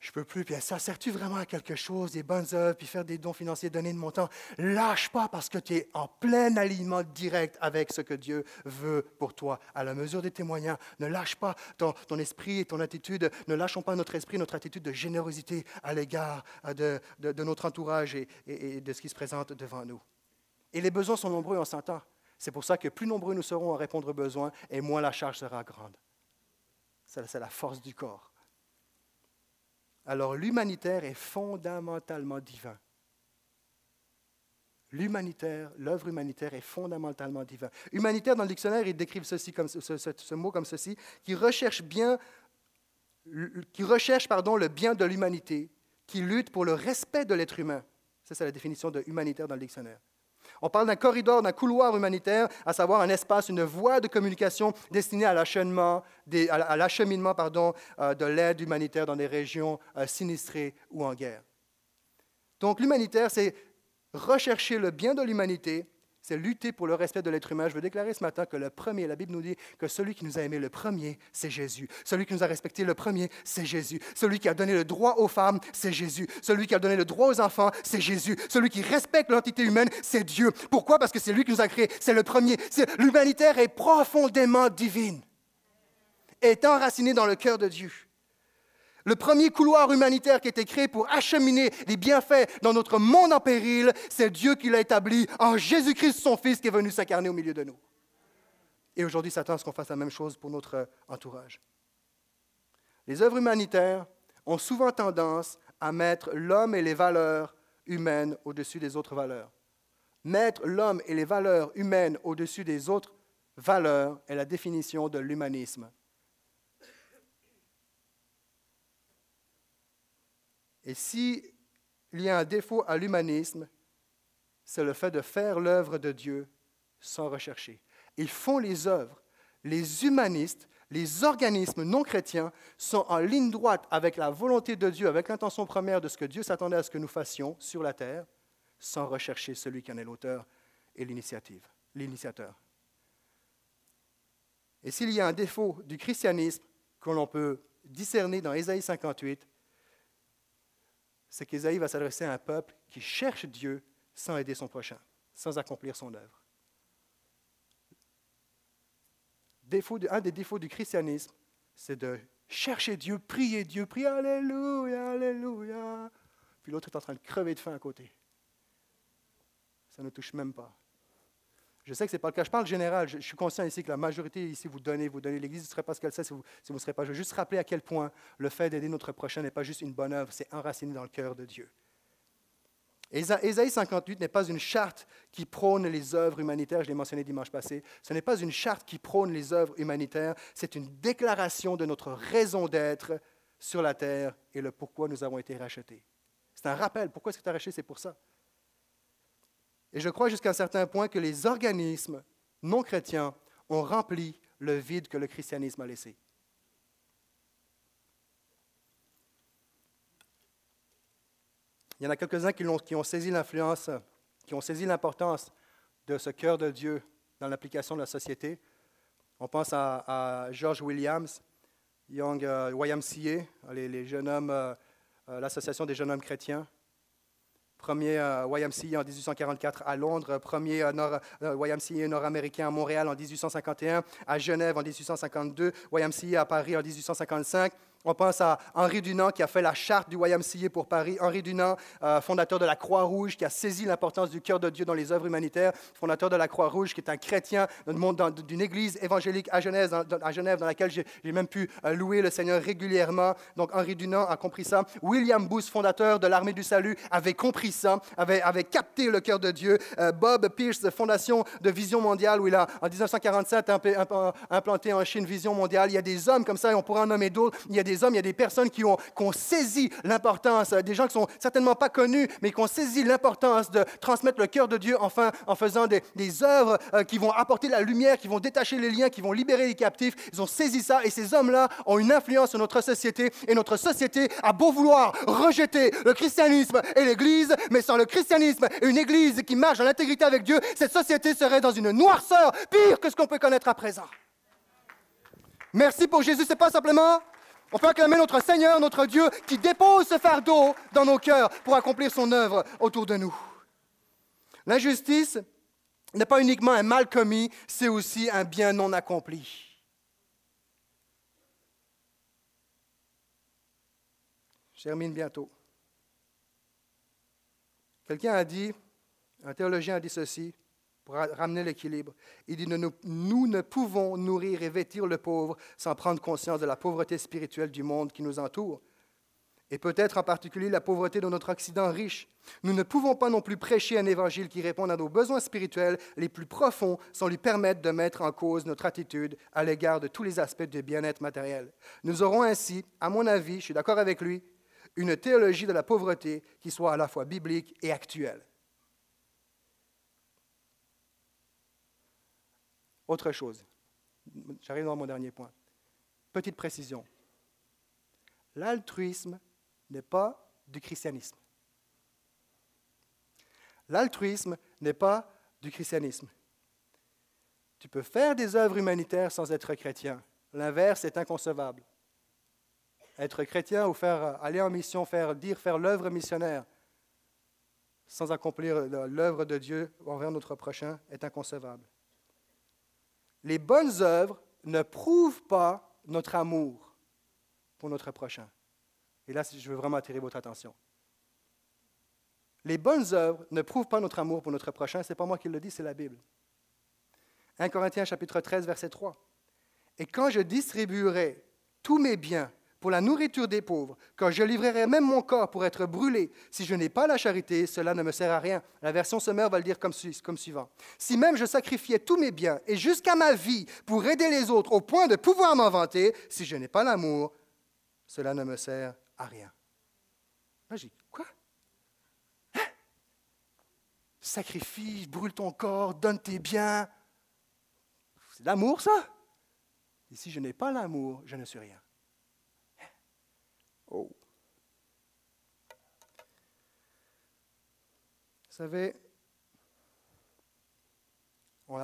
je peux plus, puis ça sert-tu vraiment à quelque chose, des bonnes œuvres, puis faire des dons financiers, donner de mon temps? Lâche pas parce que tu es en plein alignement direct avec ce que Dieu veut pour toi. À la mesure des témoignages, ne lâche pas ton, esprit et ton attitude, ne lâchons pas notre esprit, notre attitude de générosité à l'égard de, notre entourage et, et, de ce qui se présente devant nous. Et les besoins sont nombreux, on s'entend. C'est pour ça que plus nombreux nous serons à répondre aux besoins, et moins la charge sera grande. C'est la force du corps. Alors l'humanitaire est fondamentalement divin. L'humanitaire, l'œuvre humanitaire est fondamentalement divin. Humanitaire, dans le dictionnaire, ils décrivent ceci comme, ce, mot comme ceci, qui recherche bien, qui recherche pardon, le bien de l'humanité, qui lutte pour le respect de l'être humain. Ça, c'est la définition de humanitaire dans le dictionnaire. On parle d'un corridor, d'un couloir humanitaire, à savoir un espace, une voie de communication destinée à l'acheminement, euh, de l'aide humanitaire dans des régions euh, sinistrées ou en guerre. Donc l'humanitaire, c'est rechercher le bien de l'humanité c'est lutter pour le respect de l'être humain. Je veux déclarer ce matin que le premier, la Bible nous dit que celui qui nous a aimé le premier, c'est Jésus. Celui qui nous a respecté le premier, c'est Jésus. Celui qui a donné le droit aux femmes, c'est Jésus. Celui qui a donné le droit aux enfants, c'est Jésus. Celui qui respecte l'entité humaine, c'est Dieu. Pourquoi? Parce que c'est lui qui nous a créés. C'est le premier. L'humanitaire est profondément divine, est enraciné dans le cœur de Dieu. Le premier couloir humanitaire qui a été créé pour acheminer les bienfaits dans notre monde en péril, c'est Dieu qui l'a établi en Jésus-Christ, son Fils, qui est venu s'incarner au milieu de nous. Et aujourd'hui, Satan à ce qu'on fasse la même chose pour notre entourage? Les œuvres humanitaires ont souvent tendance à mettre l'homme et les valeurs humaines au-dessus des autres valeurs. Mettre l'homme et les valeurs humaines au-dessus des autres valeurs est la définition de l'humanisme. Et s'il y a un défaut à l'humanisme, c'est le fait de faire l'œuvre de Dieu sans rechercher. Ils font les œuvres. Les humanistes, les organismes non chrétiens sont en ligne droite avec la volonté de Dieu, avec l'intention première de ce que Dieu s'attendait à ce que nous fassions sur la terre, sans rechercher celui qui en est l'auteur et l'initiative, l'initiateur. Et s'il y a un défaut du christianisme que l'on peut discerner dans Ésaïe 58, c'est qu'Ésaïe va s'adresser à un peuple qui cherche Dieu sans aider son prochain, sans accomplir son œuvre. un des défauts du christianisme, c'est de chercher Dieu, prier Dieu, prier Alléluia, Alléluia. Puis l'autre est en train de crever de faim à côté. Ça ne touche même pas. Je sais que ce n'est pas le cas. Je parle général. Je, suis conscient ici que la majorité ici, vous donnez, vous donnez. L'Église ne serait pas ce qu'elle sait si vous ne serez pas. Je veux juste rappeler à quel point le fait d'aider notre prochain n'est pas juste une bonne œuvre, c'est enraciné dans le cœur de Dieu. Ésaïe 58 n'est pas une charte qui prône les œuvres humanitaires, je l'ai mentionné dimanche passé. Ce n'est pas une charte qui prône les œuvres humanitaires, c'est une déclaration de notre raison d'être sur la terre et le pourquoi nous avons été rachetés. C'est un rappel. Pourquoi est-ce que tu as racheté? C'est pour ça. Et je crois jusqu'à un certain point que les organismes non chrétiens ont rempli le vide que le christianisme a laissé. Il y en a quelques-uns qui, ont saisi l'influence, qui ont saisi l'importance de ce cœur de Dieu dans l'application de la société. On pense à, George Williams, Young uh, YMCA, euh, euh, l'association des jeunes hommes chrétiens premier euh, YMCA en 1844 à Londres, premier euh, euh, nord-américain à Montréal en 1851, à Genève en 1852, YMCA à Paris en 1855, On pense à Henri Dunant qui a fait la charte du YMCA pour Paris. Henri Dunant, euh, fondateur de la Croix-Rouge, qui a saisi l'importance du cœur de Dieu dans les œuvres humanitaires. Fondateur de la Croix-Rouge, qui est un chrétien d'une église évangélique à Genève, dans, à Genève, dans laquelle j'ai même pu euh, louer le Seigneur régulièrement. Donc Henri Dunant a compris ça. William Booth, fondateur de l'Armée du Salut, avait compris ça, avait, capté le cœur de Dieu. Euh, Bob Pierce, fondation de Vision mondiale, où il a, en 1947, implanté en Chine Vision mondiale. Il y a des hommes comme ça, et on pourrait en nommer d'autres. Des hommes, il y a des personnes qui ont, saisi l'importance, des gens qui sont certainement pas connus, mais qui ont saisi l'importance de transmettre le cœur de Dieu enfin, en faisant des, œuvres euh, qui vont apporter la lumière, qui vont détacher les liens, qui vont libérer les captifs. Ils ont saisi ça et ces hommes-là ont une influence sur notre société et notre société a beau vouloir rejeter le christianisme et l'Église, mais sans le christianisme et une Église qui marche dans l'intégrité avec Dieu, cette société serait dans une noirceur pire que ce qu'on peut connaître à présent. Merci pour Jésus, c'est pas simplement on peut acclamer notre Seigneur, notre Dieu, qui dépose ce fardeau dans nos cœurs pour accomplir son œuvre autour de nous. L'injustice n'est pas uniquement un mal commis, c'est aussi un bien non accompli. Je termine bientôt. Quelqu'un a dit, un théologien a dit ceci, pour ramener l'équilibre. Il dit, nous, ne pouvons nourrir et vêtir le pauvre sans prendre conscience de la pauvreté spirituelle du monde qui nous entoure. Et peut-être en particulier la pauvreté de notre Occident riche. Nous ne pouvons pas non plus prêcher un évangile qui réponde à nos besoins spirituels les plus profonds sans lui permettre de mettre en cause notre attitude à l'égard de tous les aspects du bien-être matériel. Nous aurons ainsi, à mon avis, je suis d'accord avec lui, une théologie de la pauvreté qui soit à la fois biblique et actuelle. Autre chose. J'arrive dans mon dernier point. Petite précision. L'altruisme n'est pas du christianisme. L'altruisme n'est pas du christianisme. Tu peux faire des œuvres humanitaires sans être chrétien. L'inverse est inconcevable. Être chrétien ou faire aller en mission, faire dire faire l'œuvre missionnaire sans accomplir l'œuvre de Dieu envers notre prochain est inconcevable les bonnes œuvres ne prouvent pas notre amour pour notre prochain. Et là, je veux vraiment attirer votre attention. Les bonnes œuvres ne prouvent pas notre amour pour notre prochain. Ce n'est pas moi qui le dis, c'est la Bible. 1 Corinthiens chapitre 13, verset 3. Et quand je distribuerai tous mes biens pour la nourriture des pauvres, quand je livrerai même mon corps pour être brûlé, si je n'ai pas la charité, cela ne me sert à rien. La version Sommer va le dire comme, comme suivant. Si même je sacrifiais tous mes biens et jusqu'à ma vie pour aider les autres au point de pouvoir m'en vanter, si je n'ai pas l'amour, cela ne me sert à rien. J'ai quoi? Hein? Sacrifie, brûle ton corps, donne tes biens. C'est l'amour, ça? Et si je n'ai pas l'amour, je ne suis rien. Oh. Vous savez, on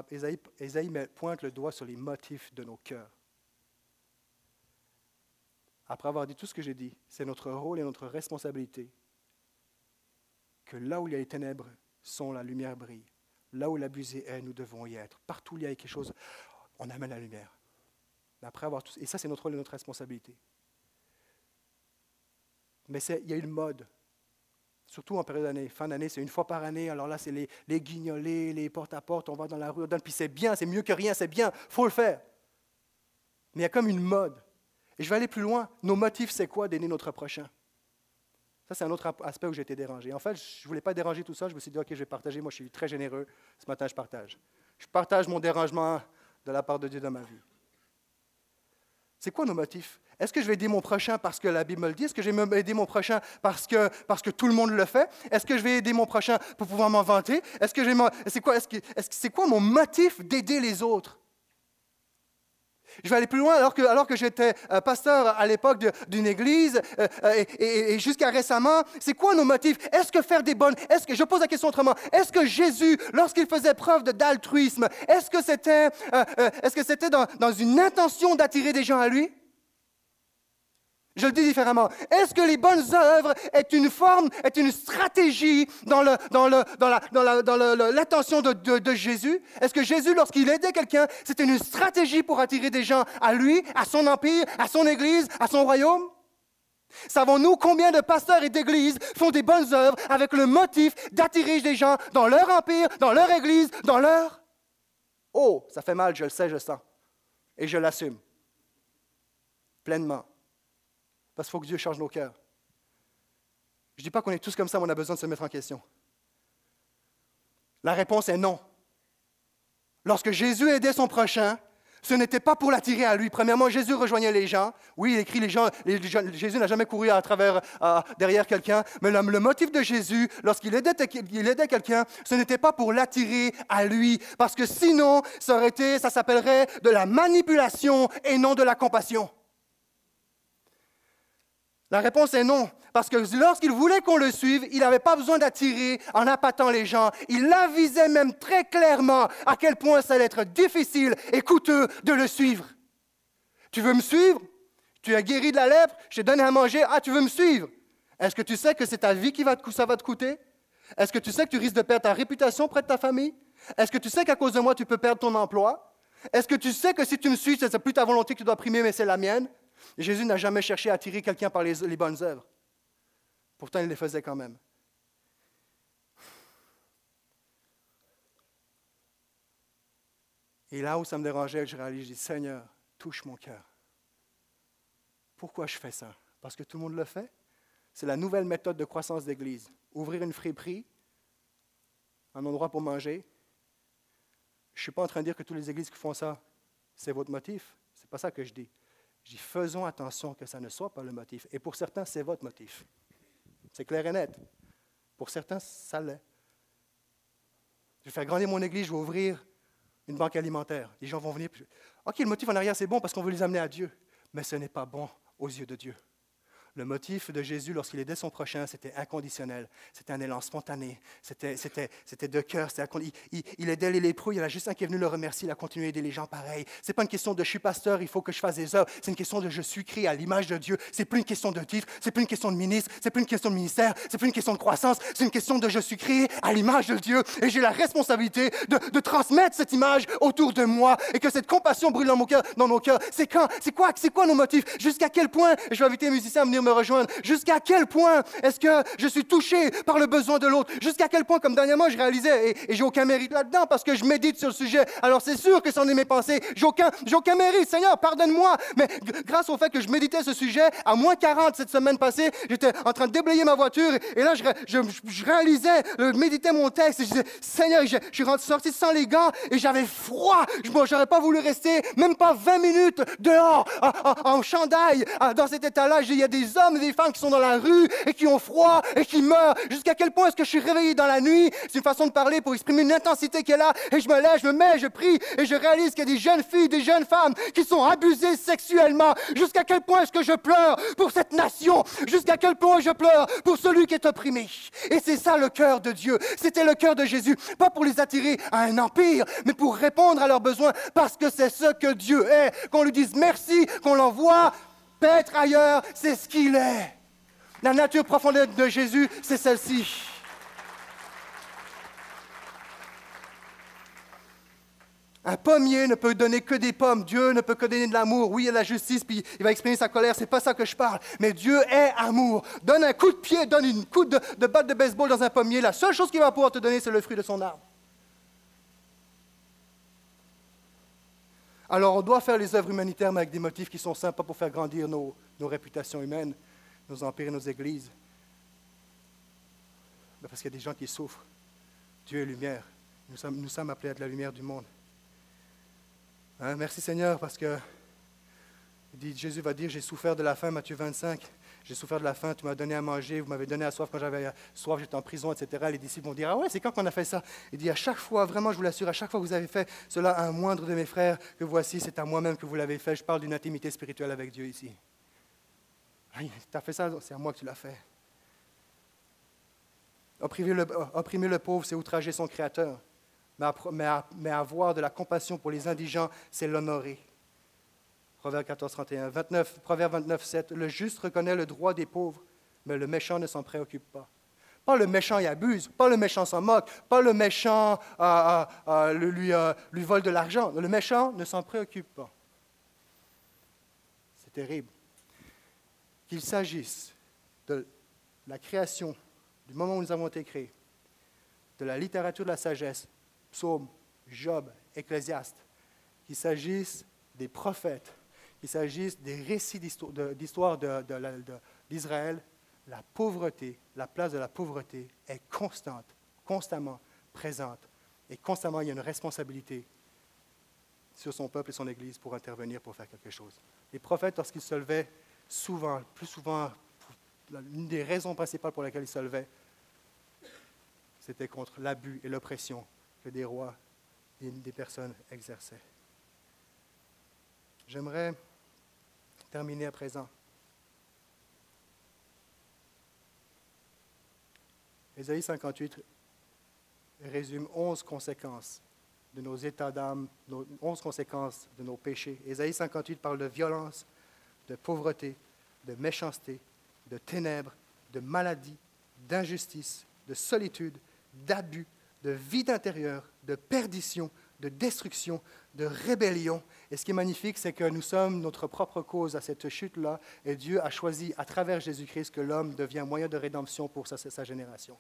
pointe le doigt sur les motifs de nos cœurs. Après avoir dit tout ce que j'ai dit, c'est notre rôle et notre responsabilité que là où il y a les ténèbres sont, la lumière brille. Là où l'abusé est, nous devons y être. Partout où il y a quelque chose, on amène la lumière. Après avoir tout, et ça, c'est notre rôle et notre responsabilité. Mais il y a une mode, surtout en période d'année. Fin d'année, c'est une fois par année. Alors là, c'est les, guignolés, les porte-à-porte, on va dans la rue, on donne, puis c'est bien, c'est mieux que rien, c'est bien, faut le faire. Mais il y a comme une mode. Et je vais aller plus loin. Nos motifs, c'est quoi d'aider notre prochain? Ça, c'est un autre aspect où j'ai été dérangé. En fait, je ne voulais pas déranger tout ça. Je me suis dit, OK, je vais partager. Moi, je suis très généreux. Ce matin, je partage. Je partage mon dérangement de la part de Dieu dans ma vie. C'est quoi nos motifs? Est-ce que je vais aider mon prochain parce que la Bible me le dit? Est-ce que je vais aider mon prochain parce que, tout le monde le fait? Est-ce que je vais aider mon prochain pour pouvoir m'en vanter? Est-ce que c'est quoi, est-ce mon motif d'aider les autres? Je vais aller plus loin, alors que, j'étais euh, pasteur à l'époque d'une église euh, euh, et, jusqu'à récemment, c'est quoi nos motifs? Est-ce que faire des bonnes, est-ce que, je pose la question autrement, est-ce que Jésus, lorsqu'il faisait preuve d'altruisme, est-ce que c'était dans une intention d'attirer des gens à lui? Je le dis différemment. Est-ce que les bonnes œuvres est une forme, est une stratégie dans le, dans le, dans la, dans la, l'intention de, de, de Jésus? Est-ce que Jésus, lorsqu'il aidait quelqu'un, c'était une stratégie pour attirer des gens à lui, à son empire, à son église, à son royaume? Savons-nous combien de pasteurs et d'églises font des bonnes œuvres avec le motif d'attirer des gens dans leur empire, dans leur église, dans leur... Oh, ça fait mal, je le sais, je le sens. Et je l'assume. Pleinement. Parce qu'il faut que Dieu change nos cœurs. Je ne dis pas qu'on est tous comme ça, mais on a besoin de se mettre en question. La réponse est non. Lorsque Jésus aidait son prochain, ce n'était pas pour l'attirer à lui. Premièrement, Jésus rejoignait les gens. Oui, il écrit les gens, Jésus n'a jamais couru à travers, derrière quelqu'un, mais le, motif de Jésus, lorsqu'il aidait, il aidait quelqu'un, ce n'était pas pour l'attirer à lui, parce que sinon, ça aurait été, ça s'appellerait de la manipulation et non de la compassion. La réponse est non. Parce que lorsqu'il voulait qu'on le suive, il n'avait pas besoin d'attirer en appâtant les gens. Il avisait même très clairement à quel point ça allait être difficile et coûteux de le suivre. Tu veux me suivre? Tu as guéri de la lèpre, je t'ai donné à manger. Ah, tu veux me suivre? Est-ce que tu sais que c'est ta vie qui va te, coûter? Est-ce que tu sais que tu risques de perdre ta réputation près de ta famille? Est-ce que tu sais qu'à cause de moi, tu peux perdre ton emploi? Est-ce que tu sais que si tu me suis, ce n'est plus ta volonté que tu dois primer, mais c'est la mienne? Jésus n'a jamais cherché à attirer quelqu'un par les bonnes œuvres. Pourtant, il les faisait quand même. Et là où ça me dérangeait, je réalise, je Seigneur, touche mon cœur. Pourquoi je fais ça? Parce que tout le monde le fait? C'est la nouvelle méthode de croissance d'Église. Ouvrir une friperie, un endroit pour manger. Je ne suis pas en train de dire que toutes les églises qui font ça, c'est votre motif. Ce n'est pas ça que je dis. Je dis, faisons attention que ça ne soit pas le motif. Et pour certains, c'est votre motif. C'est clair et net. Pour certains, ça l'est. Je vais faire grandir mon église, je vais ouvrir une banque alimentaire. Les gens vont venir. OK, le motif en arrière, c'est bon parce qu'on veut les amener à Dieu. Mais ce n'est pas bon aux yeux de Dieu. Le motif de Jésus lorsqu'il aidait son prochain, c'était inconditionnel. C'était un élan spontané. C'était, de cœur. il, il, il, aidait les lépreux. Il y en a juste un qui est venu le remercier. Il a continué à aider les gens pareil. Ce n'est pas une question de je suis pasteur, il faut que je fasse des œuvres. C'est une question de je suis créé à l'image de Dieu. C'est plus une question de titre. C'est plus une question de ministre. C'est plus une question de ministère. C'est plus une question de croissance. C'est une question de je suis créé à l'image de Dieu. Et j'ai la responsabilité de, de, transmettre cette image autour de moi et que cette compassion brûle dans, mon cœur, dans nos cœurs. C'est quand, c'est quoi, c'est quoi nos motifs? Jusqu'à quel point, je vais inviter les musiciens à venir me rejoindre. Jusqu'à quel point est-ce que je suis touché par le besoin de l'autre? Jusqu'à quel point, comme dernièrement, je réalisais, et, et j'ai aucun mérite là-dedans parce que je médite sur le sujet. Alors c'est sûr que c'en est mes pensées. J'ai aucun, aucun mérite. Seigneur, pardonne-moi. Mais grâce au fait que je méditais ce sujet, à moins 40 cette semaine passée, j'étais en train de déblayer ma voiture et, là, je, je, réalisais, je méditais mon texte et je disais, Seigneur, je, suis sorti sans les gants et j'avais froid. Je n'aurais pas voulu rester même pas 20 minutes dehors en, en chandail dans cet état-là. Il y a des hommes et des femmes qui sont dans la rue et qui ont froid et qui meurent. Jusqu'à quel point est-ce que je suis réveillé dans la nuit? C'est une façon de parler pour exprimer une intensité qui est là. Et je me lève, je me mets, je prie et je réalise qu'il y a des jeunes filles, des jeunes femmes qui sont abusées sexuellement. Jusqu'à quel point est-ce que je pleure pour cette nation? Jusqu'à quel point je pleure pour celui qui est opprimé? Et c'est ça le cœur de Dieu. C'était le cœur de Jésus. Pas pour les attirer à un empire, mais pour répondre à leurs besoins parce que c'est ce que Dieu est. Qu'on lui dise merci, qu'on l'envoie paître ailleurs, c'est ce qu'il est. La nature profonde de Jésus, c'est celle-ci. Un pommier ne peut donner que des pommes. Dieu ne peut que donner de l'amour. Oui, il y a la justice, puis il va exprimer sa colère. C'est pas ça que je parle. Mais Dieu est amour. Donne un coup de pied, donne une coup de, de batte de baseball dans un pommier. La seule chose qu'il va pouvoir te donner, c'est le fruit de son arbre. Alors, on doit faire les œuvres humanitaires, mais avec des motifs qui sont simples, pas pour faire grandir nos réputations humaines, nos empires et nos églises. Ben, parce qu'il y a des gens qui souffrent. Dieu est lumière. Nous sommes, appelés à être la lumière du monde. Hein, merci Seigneur parce que Jésus va dire, j'ai souffert de la faim, Matthieu 25. J'ai souffert de la faim, tu m'as donné à manger, vous m'avez donné à soif quand j'avais soif, j'étais en prison, etc. Les disciples vont dire, ah ouais, c'est quand qu'on a fait ça? Il dit, à chaque fois, vraiment, je vous l'assure, à chaque fois que vous avez fait cela à un moindre de mes frères, que voici, c'est à moi-même que vous l'avez fait. Je parle d'une intimité spirituelle avec Dieu ici. Tu as fait ça, c'est à moi que tu l'as fait. Opprimer le, pauvre, c'est outrager son Créateur. Mais, avoir de la compassion pour les indigents, c'est l'honorer. Proverbe 14, 31. 29, Proverbe 29, 7. Le juste reconnaît le droit des pauvres, mais le méchant ne s'en préoccupe pas. Pas le méchant y abuse, pas le méchant s'en moque, pas le méchant euh, euh, lui, lui vole de l'argent. Le méchant ne s'en préoccupe pas. C'est terrible. Qu'il s'agisse de la création, du moment où nous avons été créés, de la littérature de la sagesse, psaume, Job, Ecclésiaste, qu'il s'agisse des prophètes, qu'il s'agisse des récits d'histoire d'Israël, la pauvreté, la place de la pauvreté est constante, constamment présente. Et constamment, il y a une responsabilité sur son peuple et son Église pour intervenir, pour faire quelque chose. Les prophètes, lorsqu'ils se levaient, souvent, plus souvent, l'une des raisons principales pour lesquelles ils se levaient, c'était contre l'abus et l'oppression que des rois et des personnes exerçaient. J'aimerais terminer à présent. Ésaïe 58 résume onze conséquences de nos états d'âme, onze conséquences de nos péchés. Ésaïe 58 parle de violence, de pauvreté, de méchanceté, de ténèbres, de maladie, d'injustice, de solitude, d'abus, de vide intérieur, de perdition, de destruction, de rébellion. Et ce qui est magnifique, c'est que nous sommes notre propre cause à cette chute-là, et Dieu a choisi à travers Jésus-Christ que l'homme devient moyen de rédemption pour sa, sa génération.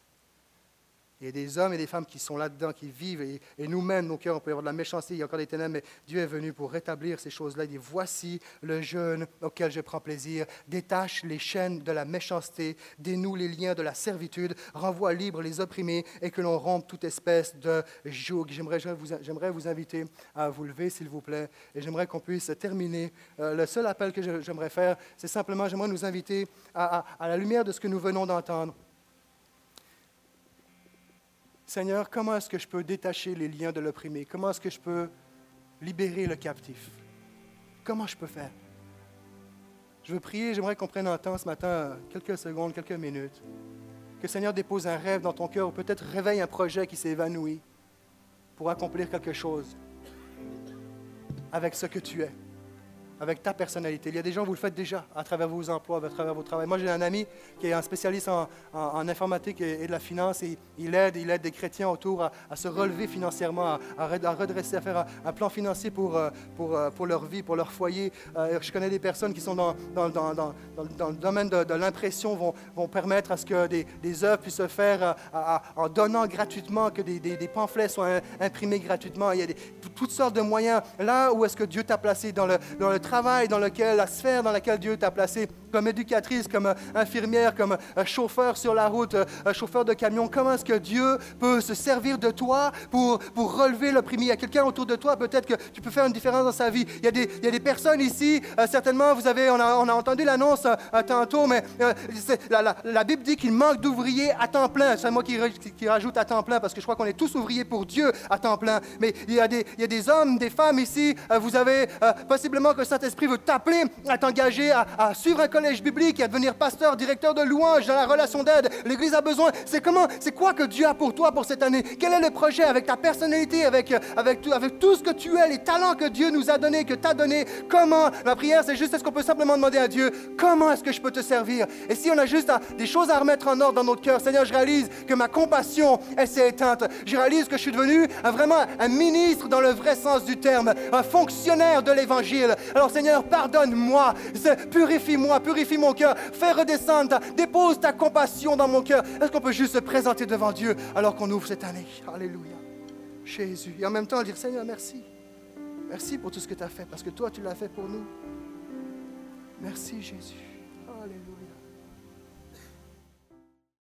Il y a des hommes et des femmes qui sont là-dedans, qui vivent, et, nous-mêmes, nos cœurs, on peut avoir de la méchanceté, il y a encore des ténèbres, mais Dieu est venu pour rétablir ces choses-là. Il dit, voici le jeûne auquel je prends plaisir, détache les chaînes de la méchanceté, dénoue les liens de la servitude, renvoie libre les opprimés, et que l'on rompe toute espèce de joug. J'aimerais vous, j'aimerais vous inviter à vous lever, s'il vous plaît, et j'aimerais qu'on puisse terminer. Euh, le seul appel que j'aimerais faire, c'est simplement, j'aimerais nous inviter à la lumière de ce que nous venons d'entendre Seigneur, comment est-ce que je peux détacher les liens de l'opprimé? Comment est-ce que je peux libérer le captif? Comment je peux faire? Je veux prier, j'aimerais qu'on prenne un temps ce matin, quelques secondes, quelques minutes. Que Seigneur dépose un rêve dans ton cœur ou peut-être réveille un projet qui s'est évanoui pour accomplir quelque chose avec ce que tu es avec ta personnalité. Il y a des gens, vous le faites déjà à travers vos emplois, à travers vos travaux. Moi, j'ai un ami qui est un spécialiste en, informatique et, de la finance et il aide, il aide des chrétiens autour à, se relever financièrement, à, redresser, à faire un, plan financier pour, euh, euh, pour, leur vie, pour leur foyer. Euh, je connais des personnes qui sont dans, dans, dans, dans le domaine de, l'impression, vont, vont, permettre à ce que des, des œuvres puissent se faire en donnant gratuitement, que des, des, pamphlets soient imprimés gratuitement. Il y a toutes sortes de moyens. Là où est-ce que Dieu t'a placé? Dans le, dans le travail dans lequel, la sphère dans laquelle Dieu t'a placé, comme éducatrice, comme infirmière, comme chauffeur sur la route, chauffeur de camion, comment est-ce que Dieu peut se servir de toi pour, pour relever l'opprimé? Il y a quelqu'un autour de toi, peut-être que tu peux faire une différence dans sa vie. Il y a des, y a des personnes ici, euh, certainement, vous avez, on a, on a entendu l'annonce euh, tantôt, mais euh, la, la, Bible dit qu'il manque d'ouvriers à temps plein. C'est moi qui, qui, rajoute à temps plein, parce que je crois qu'on est tous ouvriers pour Dieu à temps plein. Mais il y a des, il y a des hommes, des femmes ici, vous avez possiblement que Saint-Esprit veut t'appeler à t'engager à, suivre un collège biblique à devenir pasteur, directeur de louange dans la relation d'aide. L'Église a besoin. C'est comment, c'est quoi que Dieu a pour toi pour cette année? Quel est le projet avec ta personnalité, avec, avec, tout, avec tout ce que tu es, les talents que Dieu nous a donnés, que tu as donnés? Comment? La prière, c'est juste, est-ce qu'on peut simplement demander à Dieu, comment est-ce que je peux te servir? Et si on a juste des choses à remettre en ordre dans notre cœur, Seigneur, je réalise que ma compassion, elle s'est éteinte. Je réalise que je suis devenu vraiment un ministre dans le vrai sens du terme, un fonctionnaire de l'Évangile. Alors Seigneur, pardonne moi purifie-moi, purifie mon cœur, fais redescendre, dépose ta compassion dans mon cœur. Est-ce qu'on peut juste se présenter devant Dieu alors qu'on ouvre cette année? Alléluia. Jésus. Et en même temps dire Seigneur, merci. Merci pour tout ce que tu as fait, parce que toi, tu l'as fait pour nous. Merci Jésus.